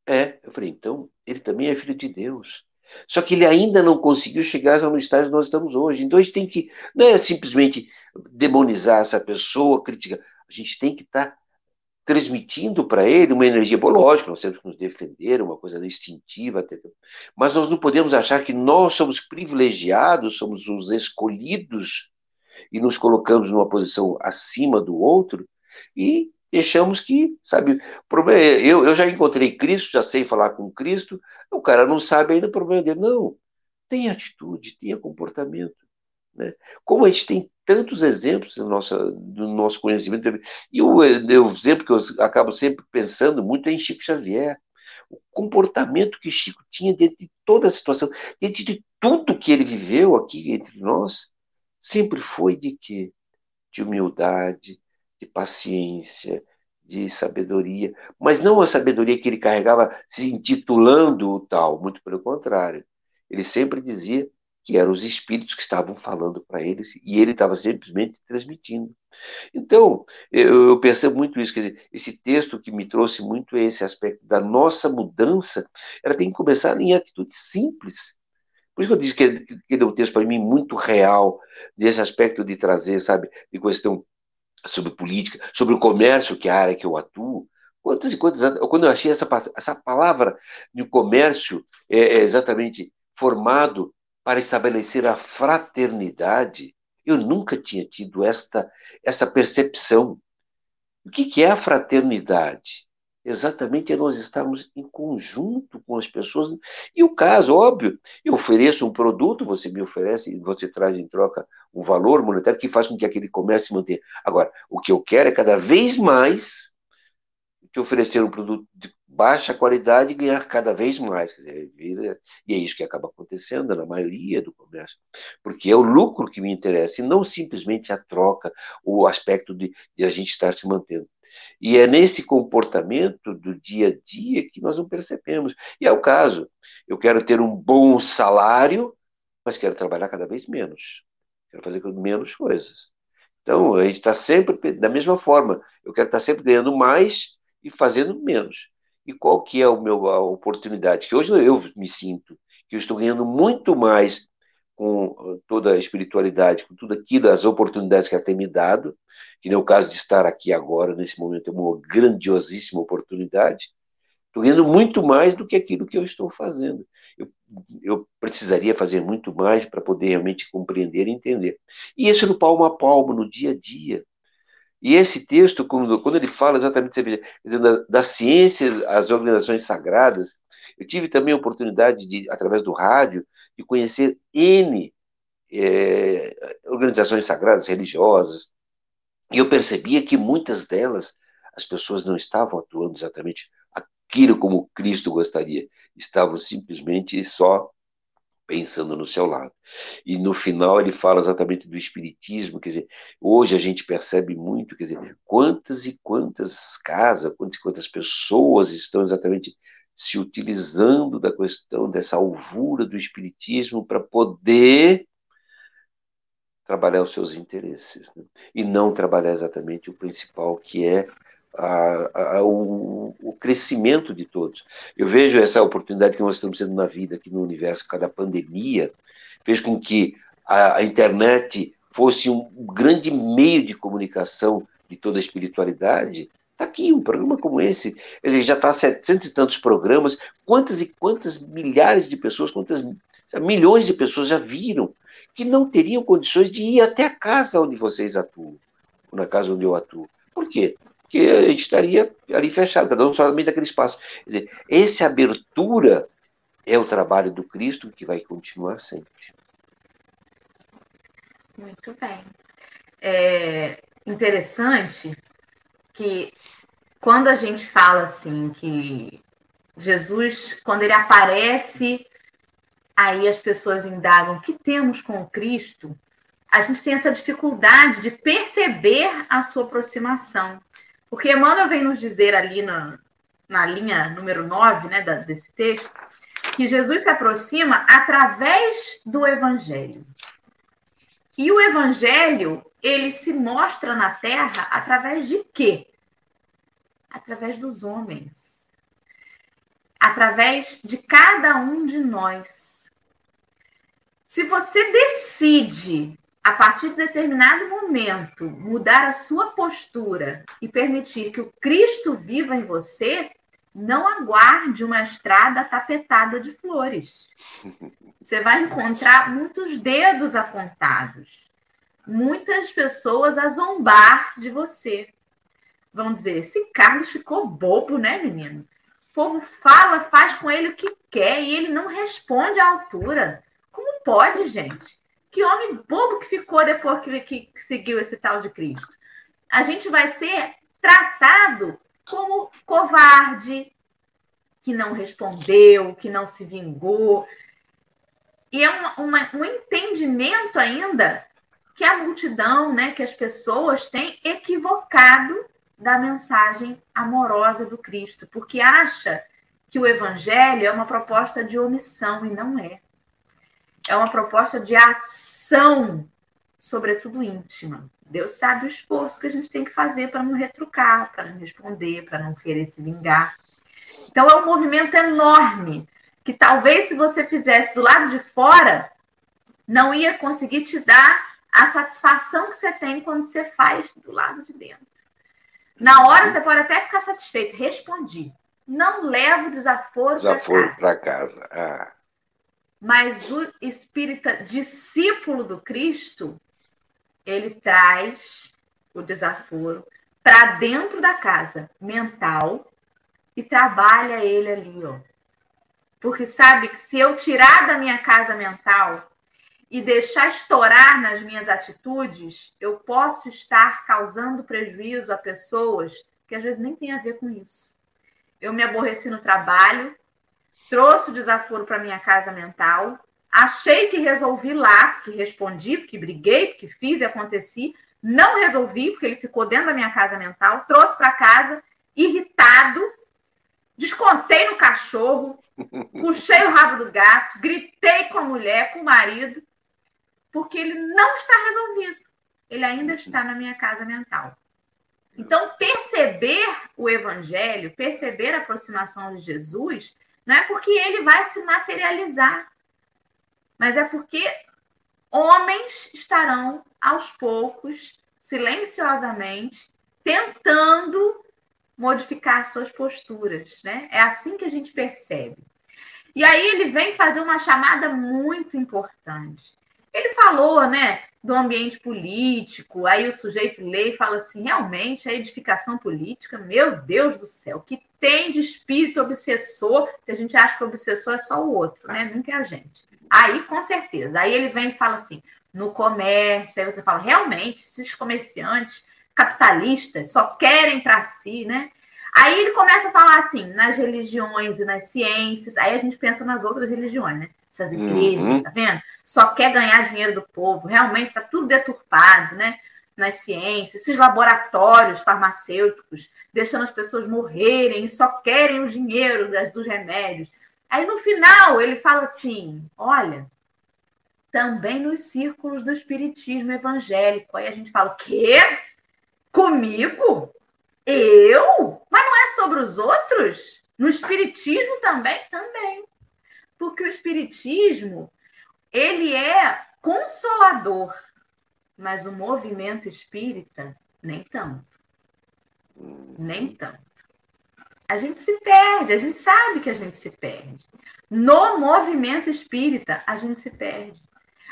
C: É, eu falei, então, ele também é filho de Deus. Só que ele ainda não conseguiu chegar no estágio que nós estamos hoje. Então a gente tem que, não é simplesmente demonizar essa pessoa, criticar. A gente tem que estar tá transmitindo para ele uma energia boa. Lógico, nós temos que nos defender, uma coisa instintiva, mas nós não podemos achar que nós somos privilegiados, somos os escolhidos e nos colocamos numa posição acima do outro e deixamos que, sabe, problema, eu, eu já encontrei Cristo, já sei falar com Cristo, o cara não sabe ainda o problema dele. Não, tem atitude, tenha comportamento. Né? Como a gente tem tantos exemplos no nosso, no nosso conhecimento, e o, o exemplo que eu acabo sempre pensando muito é em Chico Xavier. O comportamento que Chico tinha dentro de toda a situação, dentro de tudo que ele viveu aqui entre nós, sempre foi de quê? De humildade, de paciência, de sabedoria, mas não a sabedoria que ele carregava se intitulando o tal, muito pelo contrário. Ele sempre dizia que eram os espíritos que estavam falando para eles, e ele estava simplesmente transmitindo. Então, eu, eu, percebo muito isso, quer dizer, esse texto que me trouxe muito esse aspecto da nossa mudança, ela tem que começar em atitudes simples. Por isso que eu disse que, que ele é um texto para mim muito real, nesse aspecto de trazer, sabe, de questão sobre política, sobre o comércio, que é a área que eu atuo, Quantas e quantas quando eu achei essa, essa palavra de comércio é, é exatamente formado para estabelecer a fraternidade, eu nunca tinha tido esta, essa percepção. O que, que é a fraternidade? Exatamente é nós estarmos em conjunto com as pessoas. E o caso, óbvio, eu ofereço um produto, você me oferece, você traz em troca um valor monetário que faz com que aquele comércio se mantenha. Agora, o que eu quero é cada vez mais te oferecer um produto de baixa qualidade e ganhar cada vez mais. Dizer, e é isso que acaba acontecendo na maioria do comércio. Porque é o lucro que me interessa, e não simplesmente a troca, o aspecto de, de a gente estar se mantendo. E é nesse comportamento do dia a dia que nós não percebemos. E é o caso. Eu quero ter um bom salário, mas quero trabalhar cada vez menos. Quero fazer menos coisas. Então, a gente está sempre da mesma forma. Eu quero estar sempre ganhando mais, e fazendo menos. E qual que é o meu, a oportunidade? Que hoje eu me sinto que eu estou ganhando muito mais com toda a espiritualidade, com tudo aquilo, as oportunidades que ela tem me dado, que nem o caso de estar aqui agora, nesse momento, é uma grandiosíssima oportunidade. Estou ganhando muito mais do que aquilo que eu estou fazendo. Eu, eu precisaria fazer muito mais para poder realmente compreender e entender. E isso no palmo a palmo, no dia a dia. E esse texto, quando, ele fala exatamente da, da ciência às organizações sagradas, eu tive também a oportunidade de, através do rádio, de conhecer N é, organizações sagradas, religiosas, e eu percebia que muitas delas, as pessoas não estavam atuando exatamente aquilo como Cristo gostaria, estavam simplesmente só pensando no seu lado. E no final ele fala exatamente do espiritismo, quer dizer, hoje a gente percebe muito, quer dizer, quantas e quantas casas, quantas e quantas pessoas estão exatamente se utilizando da questão dessa alvura do espiritismo para poder trabalhar os seus interesses né? e não trabalhar exatamente o principal que é a, a, o, o, crescimento de todos. Eu vejo essa oportunidade que nós estamos tendo na vida aqui no universo, por causa da pandemia, fez com que a, a internet fosse um grande meio de comunicação de toda a espiritualidade. Está aqui um programa como esse, quer dizer, já está setecentos e tantos programas, quantas e quantas milhares de pessoas, quantas milhões de pessoas já viram que não teriam condições de ir até a casa onde vocês atuam, na casa onde eu atuo. Por quê? que a gente estaria ali fechado, cada um somente daquele espaço. Quer dizer, essa abertura é o trabalho do Cristo que vai continuar sempre.
A: Muito bem. É interessante que quando a gente fala assim que Jesus, quando ele aparece, aí as pessoas indagam o que temos com o Cristo, a gente tem essa dificuldade de perceber a sua aproximação. Porque Emmanuel vem nos dizer ali na, na linha número 9 né, da, desse texto, que Jesus se aproxima através do Evangelho. E o Evangelho, ele se mostra na Terra através de quê? Através dos homens. Através de cada um de nós. Se você decide a partir de determinado momento, mudar a sua postura e permitir que o Cristo viva em você, não aguarde uma estrada tapetada de flores. Você vai encontrar muitos dedos apontados, muitas pessoas a zombar de você. Vão dizer: esse Carlos ficou bobo, né, menino? O povo fala, faz com ele o que quer e ele não responde à altura. Como pode, gente? Que homem bobo que ficou depois que, que seguiu esse tal de Cristo. A gente vai ser tratado como covarde, que não respondeu, que não se vingou. E é uma, uma, um entendimento ainda que a multidão, né, que as pessoas têm equivocado da mensagem amorosa do Cristo, porque acha que o evangelho é uma proposta de omissão e não é. é uma proposta de ação, sobretudo íntima. Deus sabe o esforço que a gente tem que fazer para não retrucar, para não responder, para não querer se vingar. Então é um movimento enorme que talvez se você fizesse do lado de fora, não ia conseguir te dar a satisfação que você tem quando você faz do lado de dentro. Na hora você pode até ficar satisfeito, respondi. Não levo desaforo,
C: desaforo para casa. casa. Ah.
A: Mas o espírita discípulo do Cristo, ele traz o desaforo para dentro da casa mental e trabalha ele ali, ó. Porque sabe que se eu tirar da minha casa mental e deixar estourar nas minhas atitudes, eu posso estar causando prejuízo a pessoas que às vezes nem tem a ver com isso. Eu me aborreci no trabalho, trouxe o desaforo para minha casa mental, achei que resolvi lá, porque respondi, porque briguei, porque fiz e aconteci, não resolvi, porque ele ficou dentro da minha casa mental, trouxe para casa, irritado, descontei no cachorro, puxei o rabo do gato, gritei com a mulher, com o marido, porque ele não está resolvido. Ele ainda está na minha casa mental. Então, perceber o evangelho, perceber a aproximação de Jesus, não é porque ele vai se materializar, mas é porque homens estarão aos poucos, silenciosamente, tentando modificar suas posturas, né? É assim que a gente percebe. E aí ele vem fazer uma chamada muito importante. Ele falou, né, do ambiente político, aí o sujeito lê e fala assim: realmente a edificação política, meu Deus do céu, que tem de espírito obsessor, que a gente acha que o obsessor é só o outro, né? Nunca é a gente. Aí, com certeza. Aí ele vem e fala assim: no comércio, aí você fala, realmente, esses comerciantes capitalistas só querem para si, né? Aí ele começa a falar assim, nas religiões e nas ciências, aí a gente pensa nas outras religiões, né? Essas igrejas, uhum. tá vendo? só quer ganhar dinheiro do povo, realmente está tudo deturpado, né? Nas ciências, esses laboratórios farmacêuticos, deixando as pessoas morrerem e só querem o dinheiro das, dos remédios. Aí no final ele fala assim: olha, também nos círculos do espiritismo evangélico. Aí a gente fala: o quê? Comigo? Eu? Mas não é sobre os outros? No espiritismo também? Também. Porque o espiritismo ele é consolador, mas o movimento espírita nem tanto. Nem tanto. A gente se perde, a gente sabe que a gente se perde. No movimento espírita, a gente se perde.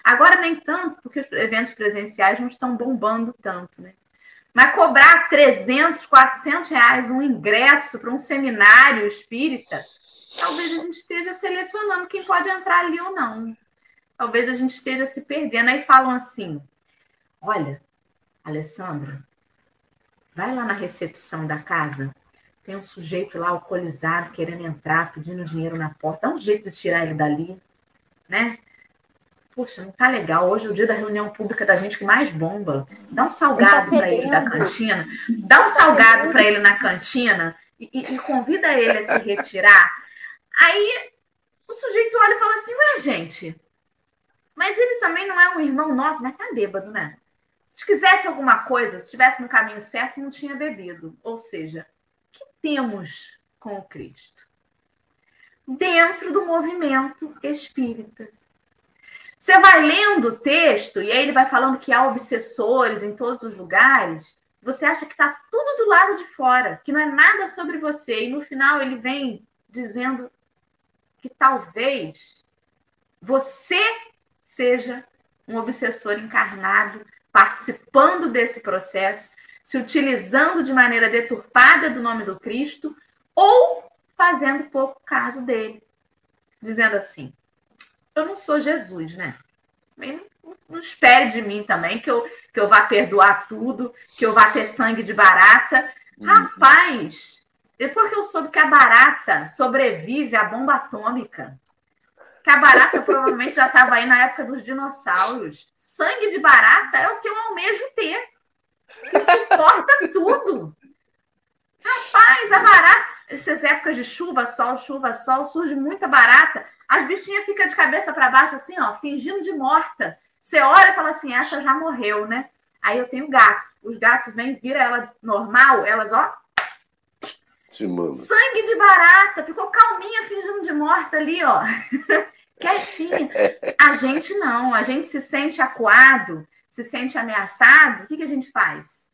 A: Agora, nem tanto, porque os eventos presenciais não estão bombando tanto, né? Mas cobrar 300, 400 reais um ingresso para um seminário espírita, talvez a gente esteja selecionando quem pode entrar ali ou não talvez a gente esteja se perdendo. Aí falam assim: olha, Alessandra, vai lá na recepção da casa, tem um sujeito lá alcoolizado querendo entrar, pedindo dinheiro na porta, dá um jeito de tirar ele dali, né? Poxa, não tá legal. Hoje é o dia da reunião pública da gente que mais bomba. Dá um salgado tá para ele da cantina, dá um tá salgado para ele na cantina e, e, e convida ele a se retirar. Aí o sujeito olha e fala assim: Ué, gente, mas ele também não é um irmão nosso, mas tá bêbado, né? Se quisesse alguma coisa, se estivesse no caminho certo, não tinha bebido. Ou seja, o que temos com o Cristo? Dentro do movimento espírita. Você vai lendo o texto, e aí ele vai falando que há obsessores em todos os lugares, você acha que está tudo do lado de fora, que não é nada sobre você, e no final ele vem dizendo que talvez você seja um obsessor encarnado, participando desse processo, se utilizando de maneira deturpada do nome do Cristo ou fazendo pouco caso dele, dizendo assim: eu não sou Jesus, né? Não espere de mim também que eu, que eu vá perdoar tudo, que eu vá ter sangue de barata. Uhum. Rapaz, depois que eu soube que a barata sobrevive à bomba atômica, que a barata provavelmente já estava aí na época dos dinossauros. Sangue de barata é o que eu almejo ter. Que suporta tudo. Rapaz, a barata. Essas épocas de chuva, sol, chuva, sol, surge muita barata. As bichinhas ficam de cabeça para baixo, assim, ó, fingindo de morta. Você olha e fala assim: essa já morreu, né? Aí eu tenho gato. Os gatos vêm, vira ela normal, elas, ó. Sangue de barata, ficou calminha, fingindo de morta ali, ó. Quietinha. A gente não, a gente se sente acuado, se sente ameaçado, o que, que a gente faz?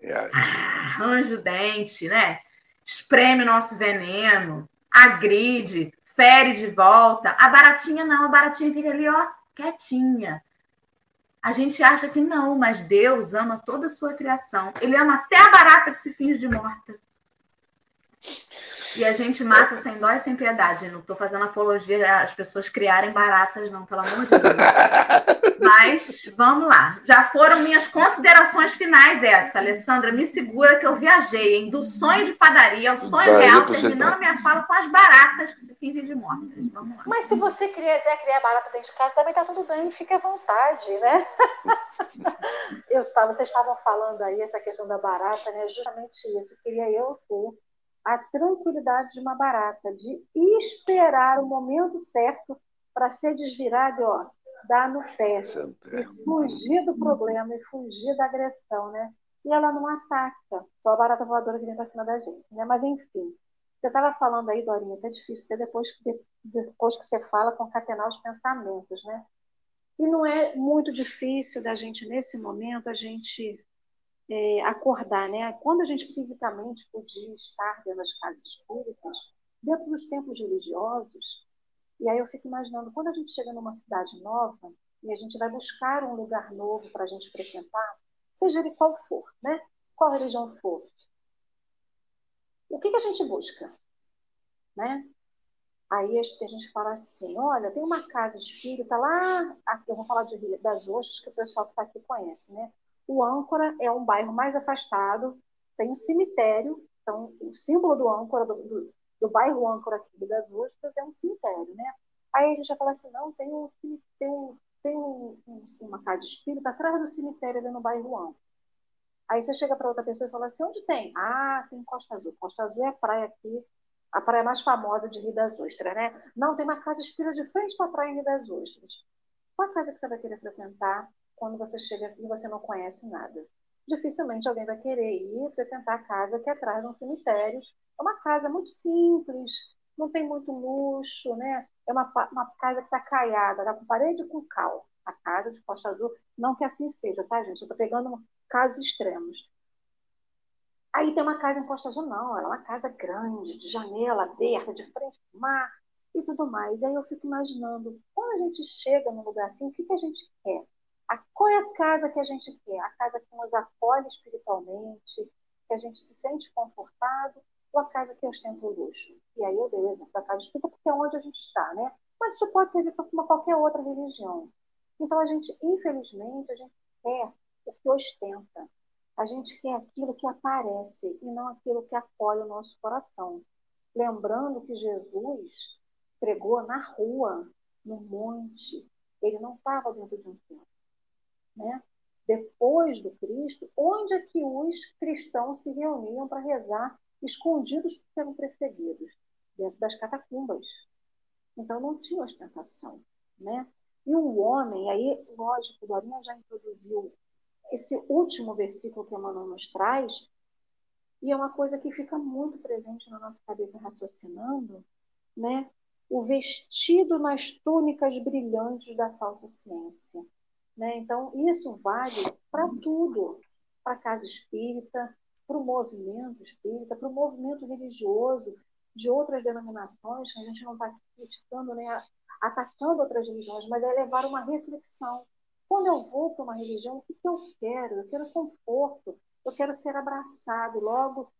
A: É. arranja o dente, né? Espreme o nosso veneno, agride, fere de volta. A baratinha não, a baratinha fica ali, ó, quietinha. A gente acha que não, mas Deus ama toda a sua criação. Ele ama até a barata que se finge de morta. E a gente mata sem dó e sem piedade. Não estou fazendo apologia às pessoas criarem baratas, não, pelo amor de Deus. Mas vamos lá. Já foram minhas considerações finais essa. Alessandra, me segura que eu viajei, hein? Do sonho de padaria ao sonho Vai, real, terminando minha fala com as baratas que se fingem de mortas. Vamos lá.
B: Mas se você quiser criar barata dentro de casa, também está tudo bem, fique à vontade, né? eu, vocês estavam falando aí essa questão da barata, né? Justamente isso. Queria eu ter a tranquilidade de uma barata, de esperar o momento certo para ser desvirado, ó, dar no pé, e fugir do problema e fugir da agressão, né? E ela não ataca, só a barata voadora que vem para cima da gente, né? Mas enfim, você estava falando aí, Dorinha, que é difícil ter depois que, depois que você fala concatenar os pensamentos, né? E não é muito difícil da gente, nesse momento, a gente é, acordar, né? Quando a gente fisicamente podia estar dentro das casas espíritas, dentro dos tempos religiosos, e aí eu fico imaginando, quando a gente chega numa cidade nova e a gente vai buscar um lugar novo para a gente frequentar, seja ele qual for, né? Qual religião for, o que, que a gente busca, né? Aí a gente fala assim, olha, tem uma casa espírita lá, eu vou falar de das Ostras, que o pessoal que está aqui conhece, né? O Âncora é um bairro mais afastado, tem um cemitério, então o símbolo do Âncora, do, do, do bairro Âncora aqui das Ostras, é um cemitério, né? Aí a gente já fala assim, não, tem, um, tem, tem um, uma casa espírita atrás do cemitério ali no bairro Âncora. Aí você chega para outra pessoa e fala assim, onde tem? Ah, tem Costa Azul. Costa Azul é a praia aqui, a praia mais famosa de Rio das Ostras, né? Não, tem uma casa espírita de frente para a praia em Rio das Ostras. Qual a casa que você vai querer frequentar? Quando você chega e você não conhece nada. Dificilmente alguém vai querer ir frequentar a casa que é atrás de um cemitério. É uma casa muito simples, não tem muito luxo, né? É uma, uma casa que está caiada, está com parede com cal. A casa de Costa Azul, não que assim seja, tá, gente? Eu estou pegando casos extremos. Aí tem uma casa em Costa Azul, não, ela é uma casa grande, de janela aberta, de frente para o mar e tudo mais. Aí eu fico imaginando, quando a gente chega num lugar assim, o que, que a gente quer? A, qual é a casa que a gente quer? A casa que nos acolhe espiritualmente, que a gente se sente confortado, ou a casa que ostenta o luxo? E aí eu dei o exemplo da casa espírita porque é onde a gente está, né? Mas isso pode servir para qualquer outra religião. Então a gente, infelizmente, a gente quer o que ostenta. A gente quer aquilo que aparece e não aquilo que acolhe o nosso coração. Lembrando que Jesus pregou na rua, no monte. Ele não estava dentro de um templo né? depois do Cristo, onde é que os cristãos se reuniam para rezar escondidos porque eram perseguidos? Dentro das catacumbas. Então não tinha ostentação. Né? E o homem, aí, lógico, Dorinha já introduziu esse último versículo que Emmanuel nos traz, e é uma coisa que fica muito presente na nossa cabeça raciocinando, né? o vestido nas túnicas brilhantes da falsa ciência. Né? Então, isso vale para tudo, para a casa espírita, para o movimento espírita, para o movimento religioso de outras denominações, a gente não está criticando, né, atacando outras religiões, mas é levar uma reflexão. Quando eu vou para uma religião, o que, que eu quero? Eu quero conforto, eu quero ser abraçado, logo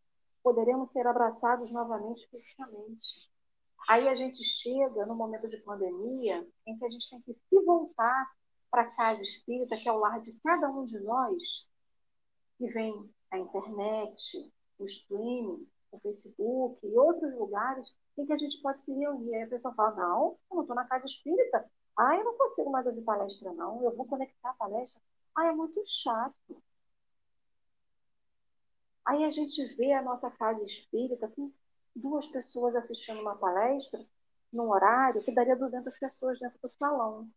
B: poderemos ser abraçados novamente fisicamente. Aí a gente chega no momento de pandemia em que a gente tem que se voltar para a casa espírita, que é o lar de cada um de nós, que vem a internet, o streaming, o Facebook e outros lugares em que a gente pode se reunir. Aí a pessoa fala, não, eu não estou na casa espírita. Ah, eu não consigo mais ouvir palestra, não. Eu vou conectar a palestra. Ah, é muito chato. Aí a gente vê a nossa casa espírita com duas pessoas assistindo uma palestra num horário que daria 200 pessoas dentro do salão.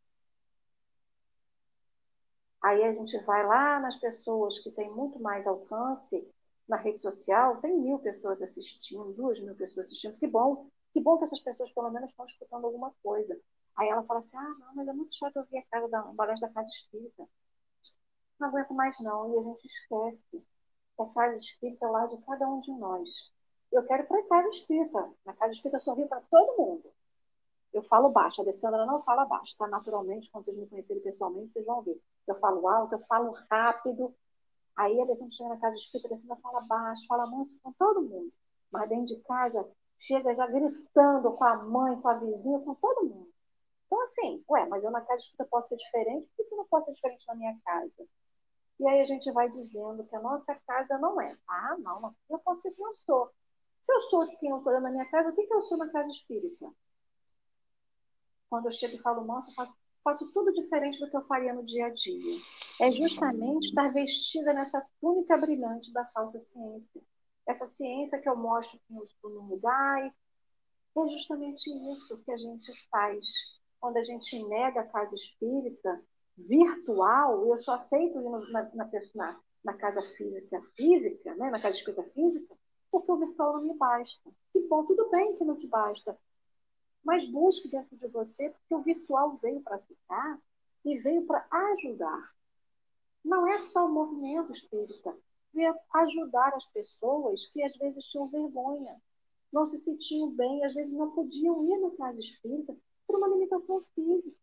B: Aí a gente vai lá nas pessoas que têm muito mais alcance na rede social, tem mil pessoas assistindo, duas mil pessoas assistindo, que bom, que bom que essas pessoas pelo menos estão escutando alguma coisa. Aí ela fala assim, ah, não, mas é muito chato ouvir a casa da, a da casa espírita. Não aguento mais não, e a gente esquece que a casa espírita é lá de cada um de nós. Eu quero para a casa espírita. Na casa espírita eu sorrio para todo mundo. Eu falo baixo, a Alessandra não fala baixo, tá? Naturalmente, quando vocês me conhecerem pessoalmente, vocês vão ver. Eu falo alto, eu falo rápido. Aí a Alessandra chega na casa espírita, a Alessandra fala baixo, fala manso com todo mundo. Mas dentro de casa, chega já gritando com a mãe, com a vizinha, com todo mundo. Então, assim, ué, mas eu na casa espírita posso ser diferente, por que eu não posso ser diferente na minha casa? E aí a gente vai dizendo que a nossa casa não é. Ah, não, eu posso ser quem eu sou. Se eu sou quem eu sou na minha casa, o que, que eu sou na casa espírita? Quando eu chego e falo, nossa, eu faço, faço tudo diferente do que eu faria no dia a dia. É justamente estar vestida nessa túnica brilhante da falsa ciência. Essa ciência que eu mostro que eu estou no lugar. É justamente isso que a gente faz quando a gente nega a casa espírita virtual, eu só aceito ir na, na, na, na casa física física, né, na casa espírita física, porque o virtual não me basta. Que bom, tudo bem que não te basta, mas busque dentro de você, porque o virtual veio para ficar e veio para ajudar. Não é só o movimento espírita, veio ajudar as pessoas que às vezes tinham vergonha, não se sentiam bem, às vezes não podiam ir na casa espírita por uma limitação física.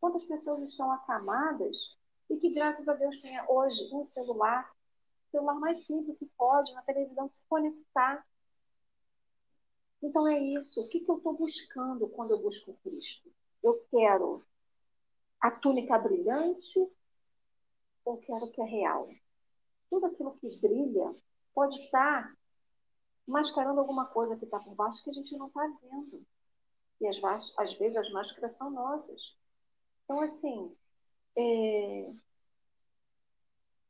B: Quantas pessoas estão acamadas e que, graças a Deus, tenha hoje um celular, celular mais simples que pode, na televisão, se conectar então é isso. O que, que eu estou buscando quando eu busco Cristo? Eu quero a túnica brilhante ou quero que é real? Tudo aquilo que brilha pode estar mascarando alguma coisa que está por baixo que a gente não está vendo. E às, às, vezes as máscaras são nossas. Então, assim, é...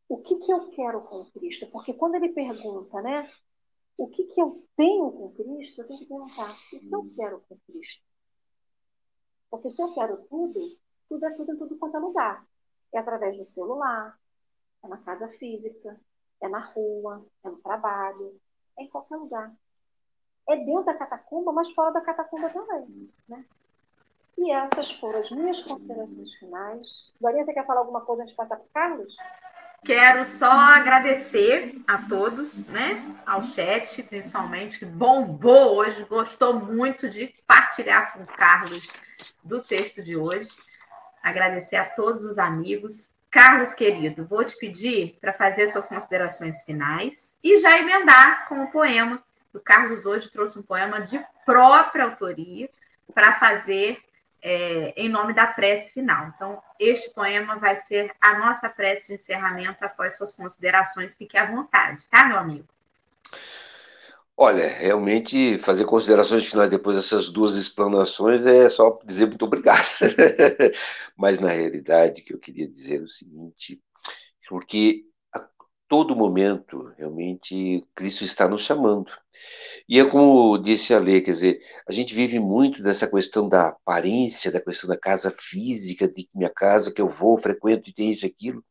B: o que, que eu quero com Cristo? Porque quando ele pergunta, né? O que, que eu tenho com Cristo, eu tenho que perguntar, o que eu quero com Cristo? Porque se eu quero tudo, tudo é tudo em tudo quanto é lugar. É através do celular, é na casa física, é na rua, é no trabalho, é em qualquer lugar. É dentro da catacumba, mas fora da catacumba também. Né? E essas foram as minhas considerações finais. Dorinha, você quer falar alguma coisa antes de passar para o Carlos?
A: Quero só agradecer a todos, né? Ao chat, principalmente, que bombou hoje, gostou muito de partilhar com o Carlos do texto de hoje. Agradecer a todos os amigos. Carlos, querido, vou te pedir para fazer suas considerações finais e já emendar com o poema. O Carlos hoje trouxe um poema de própria autoria para fazer é, em nome da prece final. Então, este poema vai ser a nossa prece de encerramento após suas considerações. Fique à vontade, tá, meu amigo?
C: Olha, realmente fazer considerações finais depois dessas duas explanações é só dizer muito obrigado. Mas na realidade, que eu queria dizer é o seguinte, porque todo momento, realmente, Cristo está nos chamando. E é como disse a Lê, quer dizer, a gente vive muito dessa questão da aparência, da questão da casa física, de minha casa que eu vou, frequento e tem isso e aquilo.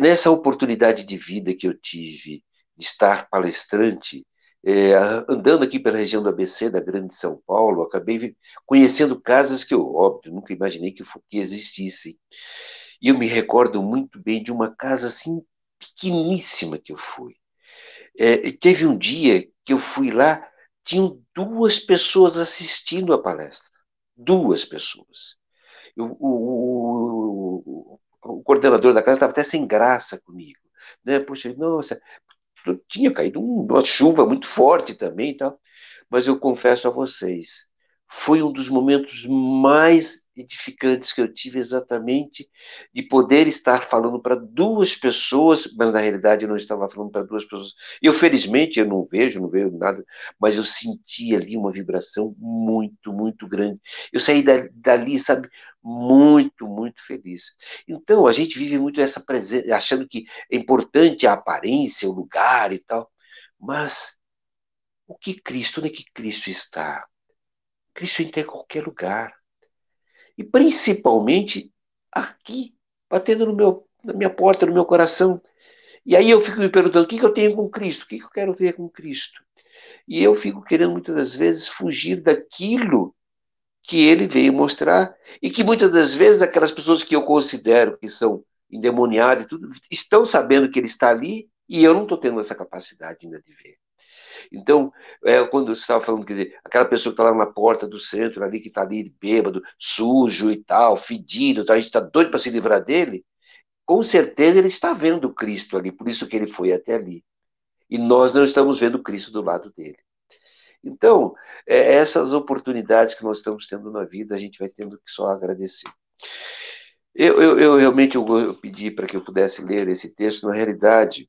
C: Nessa oportunidade de vida que eu tive de estar palestrante, é, andando aqui pela região do ABC, da Grande São Paulo, acabei conhecendo casas que eu, óbvio, nunca imaginei que, que existissem. E eu me recordo muito bem de uma casa assim, pequeníssima que eu fui. É, teve um dia que eu fui lá, tinham duas pessoas assistindo a palestra. Duas pessoas. Eu, o, o, o, o, coordenador da casa estava até sem graça comigo. Né? Poxa, nossa, tinha caído uma chuva muito forte também tal. Mas eu confesso a vocês, foi um dos momentos mais edificantes que eu tive exatamente de poder estar falando para duas pessoas, mas na realidade eu não estava falando para duas pessoas. Eu felizmente eu não vejo, não vejo nada, mas eu senti ali uma vibração muito, muito grande. Eu saí dali, sabe, muito, muito feliz. Então a gente vive muito essa presença, achando que é importante a aparência, o lugar e tal, mas o que Cristo, onde é que Cristo está? Cristo entra em qualquer lugar. E principalmente aqui, batendo no meu, na minha porta, no meu coração. E aí eu fico me perguntando: o que, que eu tenho com Cristo? O que, que eu quero ver com Cristo? E eu fico querendo muitas das vezes fugir daquilo que ele veio mostrar e que muitas das vezes aquelas pessoas que eu considero que são endemoniadas e tudo estão sabendo que ele está ali e eu não estou tendo essa capacidade ainda de ver. Então, é, quando você estava falando, quer dizer, aquela pessoa que está lá na porta do centro, ali, que está ali bêbado, sujo e tal, fedido, tal, a gente está doido para se livrar dele, com certeza ele está vendo Cristo ali, por isso que ele foi até ali. E nós não estamos vendo Cristo do lado dele. Então, é, essas oportunidades que nós estamos tendo na vida, a gente vai tendo que só agradecer. Eu, eu, eu realmente eu, eu pedi para que eu pudesse ler esse texto. Na realidade, é,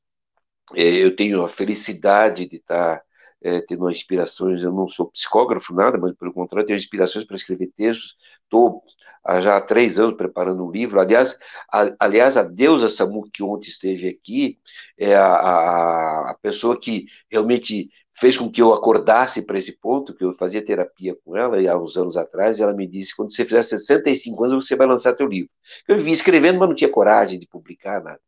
C: eu tenho a felicidade de estar é, tendo inspirações. Eu não sou psicógrafo, nada, mas pelo contrário, tenho inspirações para escrever textos. Estou já há três anos preparando um livro. Aliás, a, aliás, a deusa Samu, que ontem esteve aqui, é a, a, a pessoa que realmente fez com que eu acordasse para esse ponto, que eu fazia terapia com ela há uns anos atrás, e ela me disse, quando você fizer 65 anos, você vai lançar teu livro. Eu vivia escrevendo, mas não tinha coragem de publicar nada.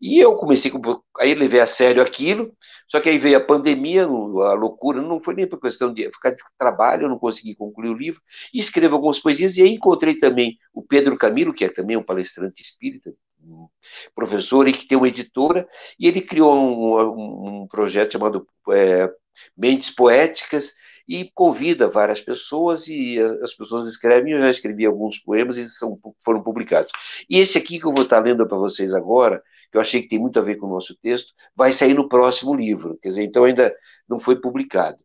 C: E eu comecei, com, aí levei a sério aquilo, só que aí veio a pandemia, a loucura, não foi nem por questão de ficar de trabalho, eu não consegui concluir o livro, e escrevo algumas coisinhas, e aí encontrei também o Pedro Camilo, que é também um palestrante espírita, um professor e que tem uma editora, e ele criou um, um projeto chamado é, Mentes Poéticas, e convida várias pessoas, e as pessoas escrevem, eu já escrevi alguns poemas e são, foram publicados. E esse aqui que eu vou estar lendo para vocês agora, que eu achei que tem muito a ver com o nosso texto, vai sair no próximo livro, quer dizer, então ainda não foi publicado.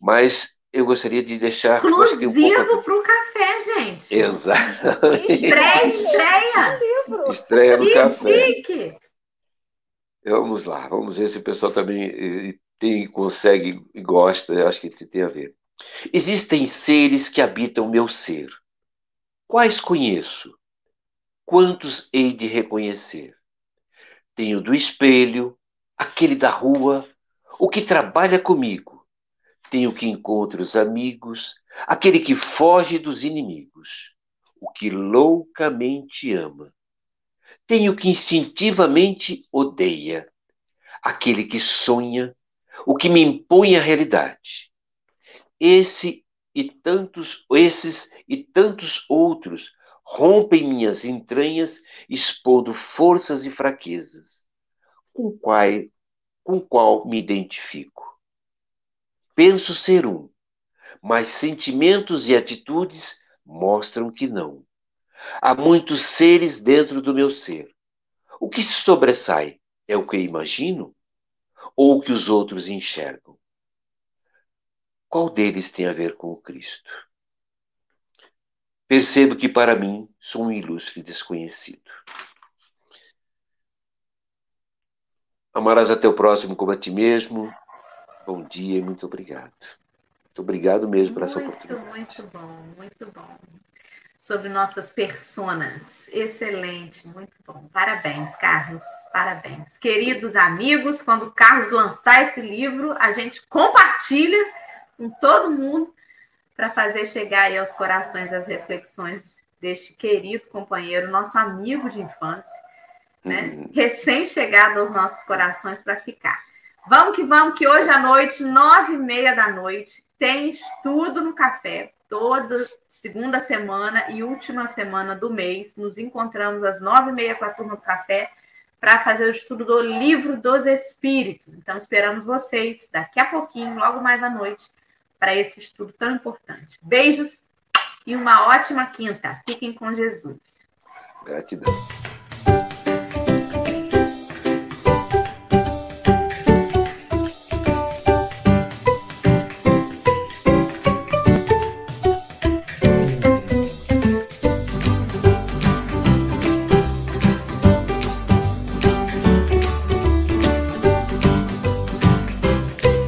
C: Mas eu gostaria de deixar.
A: Exclusivo um para o café, gente.
C: Exato.
A: Estreia, estreia.
C: Estreia no
A: que
C: café.
A: chique.
C: Vamos lá, vamos ver se o pessoal também eh, tem, consegue e gosta, eu acho que isso tem a ver. Existem seres que habitam o meu ser. Quais conheço? Quantos hei de reconhecer? Tenho do espelho, aquele da rua, o que trabalha comigo. Tenho que encontra os amigos, aquele que foge dos inimigos, o que loucamente ama. Tenho que instintivamente odeia, aquele que sonha, o que me impõe a realidade. Esse e tantos, esses e tantos outros rompem minhas entranhas, expondo forças e fraquezas, com qual, com qual me identifico. Penso ser um, mas sentimentos e atitudes mostram que não. Há muitos seres dentro do meu ser. O que se sobressai é o que imagino ou o que os outros enxergam? Qual deles tem a ver com o Cristo? Percebo que para mim sou um ilustre desconhecido. Amarás até o próximo como a ti mesmo. Bom dia e muito obrigado. Muito obrigado mesmo por essa oportunidade.
A: Muito bom, muito bom. Sobre nossas personas. Excelente, muito bom. Parabéns, Carlos. Parabéns. Queridos amigos, quando o Carlos lançar esse livro, a gente compartilha com todo mundo para fazer chegar aí aos corações as reflexões deste querido companheiro, nosso amigo de infância, né? Uhum. Recém-chegado aos nossos corações para ficar. Vamos que vamos, que hoje à noite, nove e meia da noite, tem estudo no café. Toda segunda semana e última semana do mês, nos encontramos às nove e meia com a turma do café para fazer o estudo do livro dos Espíritos. Então, esperamos vocês daqui a pouquinho, logo mais à noite, para esse estudo tão importante. Beijos e uma ótima quinta. Fiquem com Jesus.
C: Gratidão.